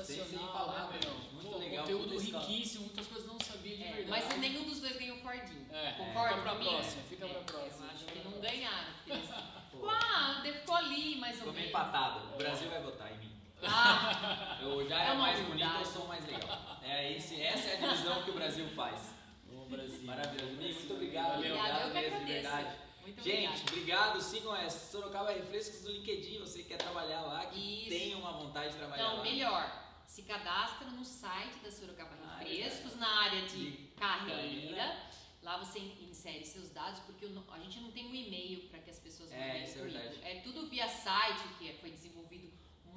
Sensacional, né, meu? Muito Pô, legal, Conteúdo riquíssimo, muitas coisas eu não sabia de É, verdade. mas nenhum dos dois ganhou Fordinho. É, Concorda fica pra comigo? próxima, fica É, pra próxima. Eu acho que não ganharam. porque eles- Pô, Ah, ficou ali mais ou Ficou meio menos. empatado. O Brasil vai votar em mim. Ah, Eu já É é, mais bonito, eu sou mais legal. É esse, essa é a divisão que o Brasil faz. Ô, Brasil. Maravilhoso. Muito obrigado. Valeu. obrigada, eu que mesmo, de verdade. Muito Gente, obrigada. obrigado. Sigam a Sorocaba Refrescos do LinkedIn. Você que quer trabalhar lá, que Isso. tenha uma vontade de trabalhar Então, lá. melhor, se cadastra no site da Sorocaba Ah, é Refrescos, na área de De carreira. carreira. Lá você insere seus dados, porque a gente não tem um e-mail para que as pessoas É, mandem isso é verdade. É tudo via site, que é- foi desenvolvido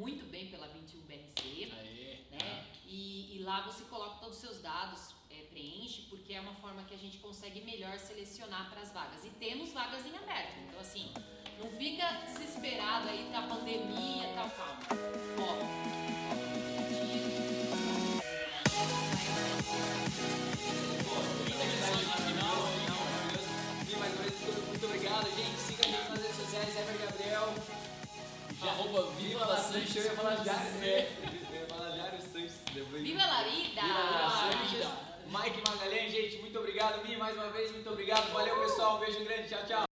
muito bem pela 21BRC. Aê. né? E, e lá você coloca todos os seus dados, é, preenche, porque é uma forma que a gente consegue melhor selecionar para as vagas. E temos vagas em aberto, então assim, não fica desesperado aí, tá pandemia, tá calma. Foco. Muito, obrigado, gente. Siga a gente nas redes sociais, Ever Gabriel. Arroba Viva La Sanches. Eu ia falar Jário, é. Eu ia falar Jário Sanches. depois- Viva la vida! Viva la Sanches. vida. Mike Magalhães, gente, muito obrigado. Mi, mais uma vez, muito obrigado. Valeu, pessoal. Um beijo grande. Tchau, tchau.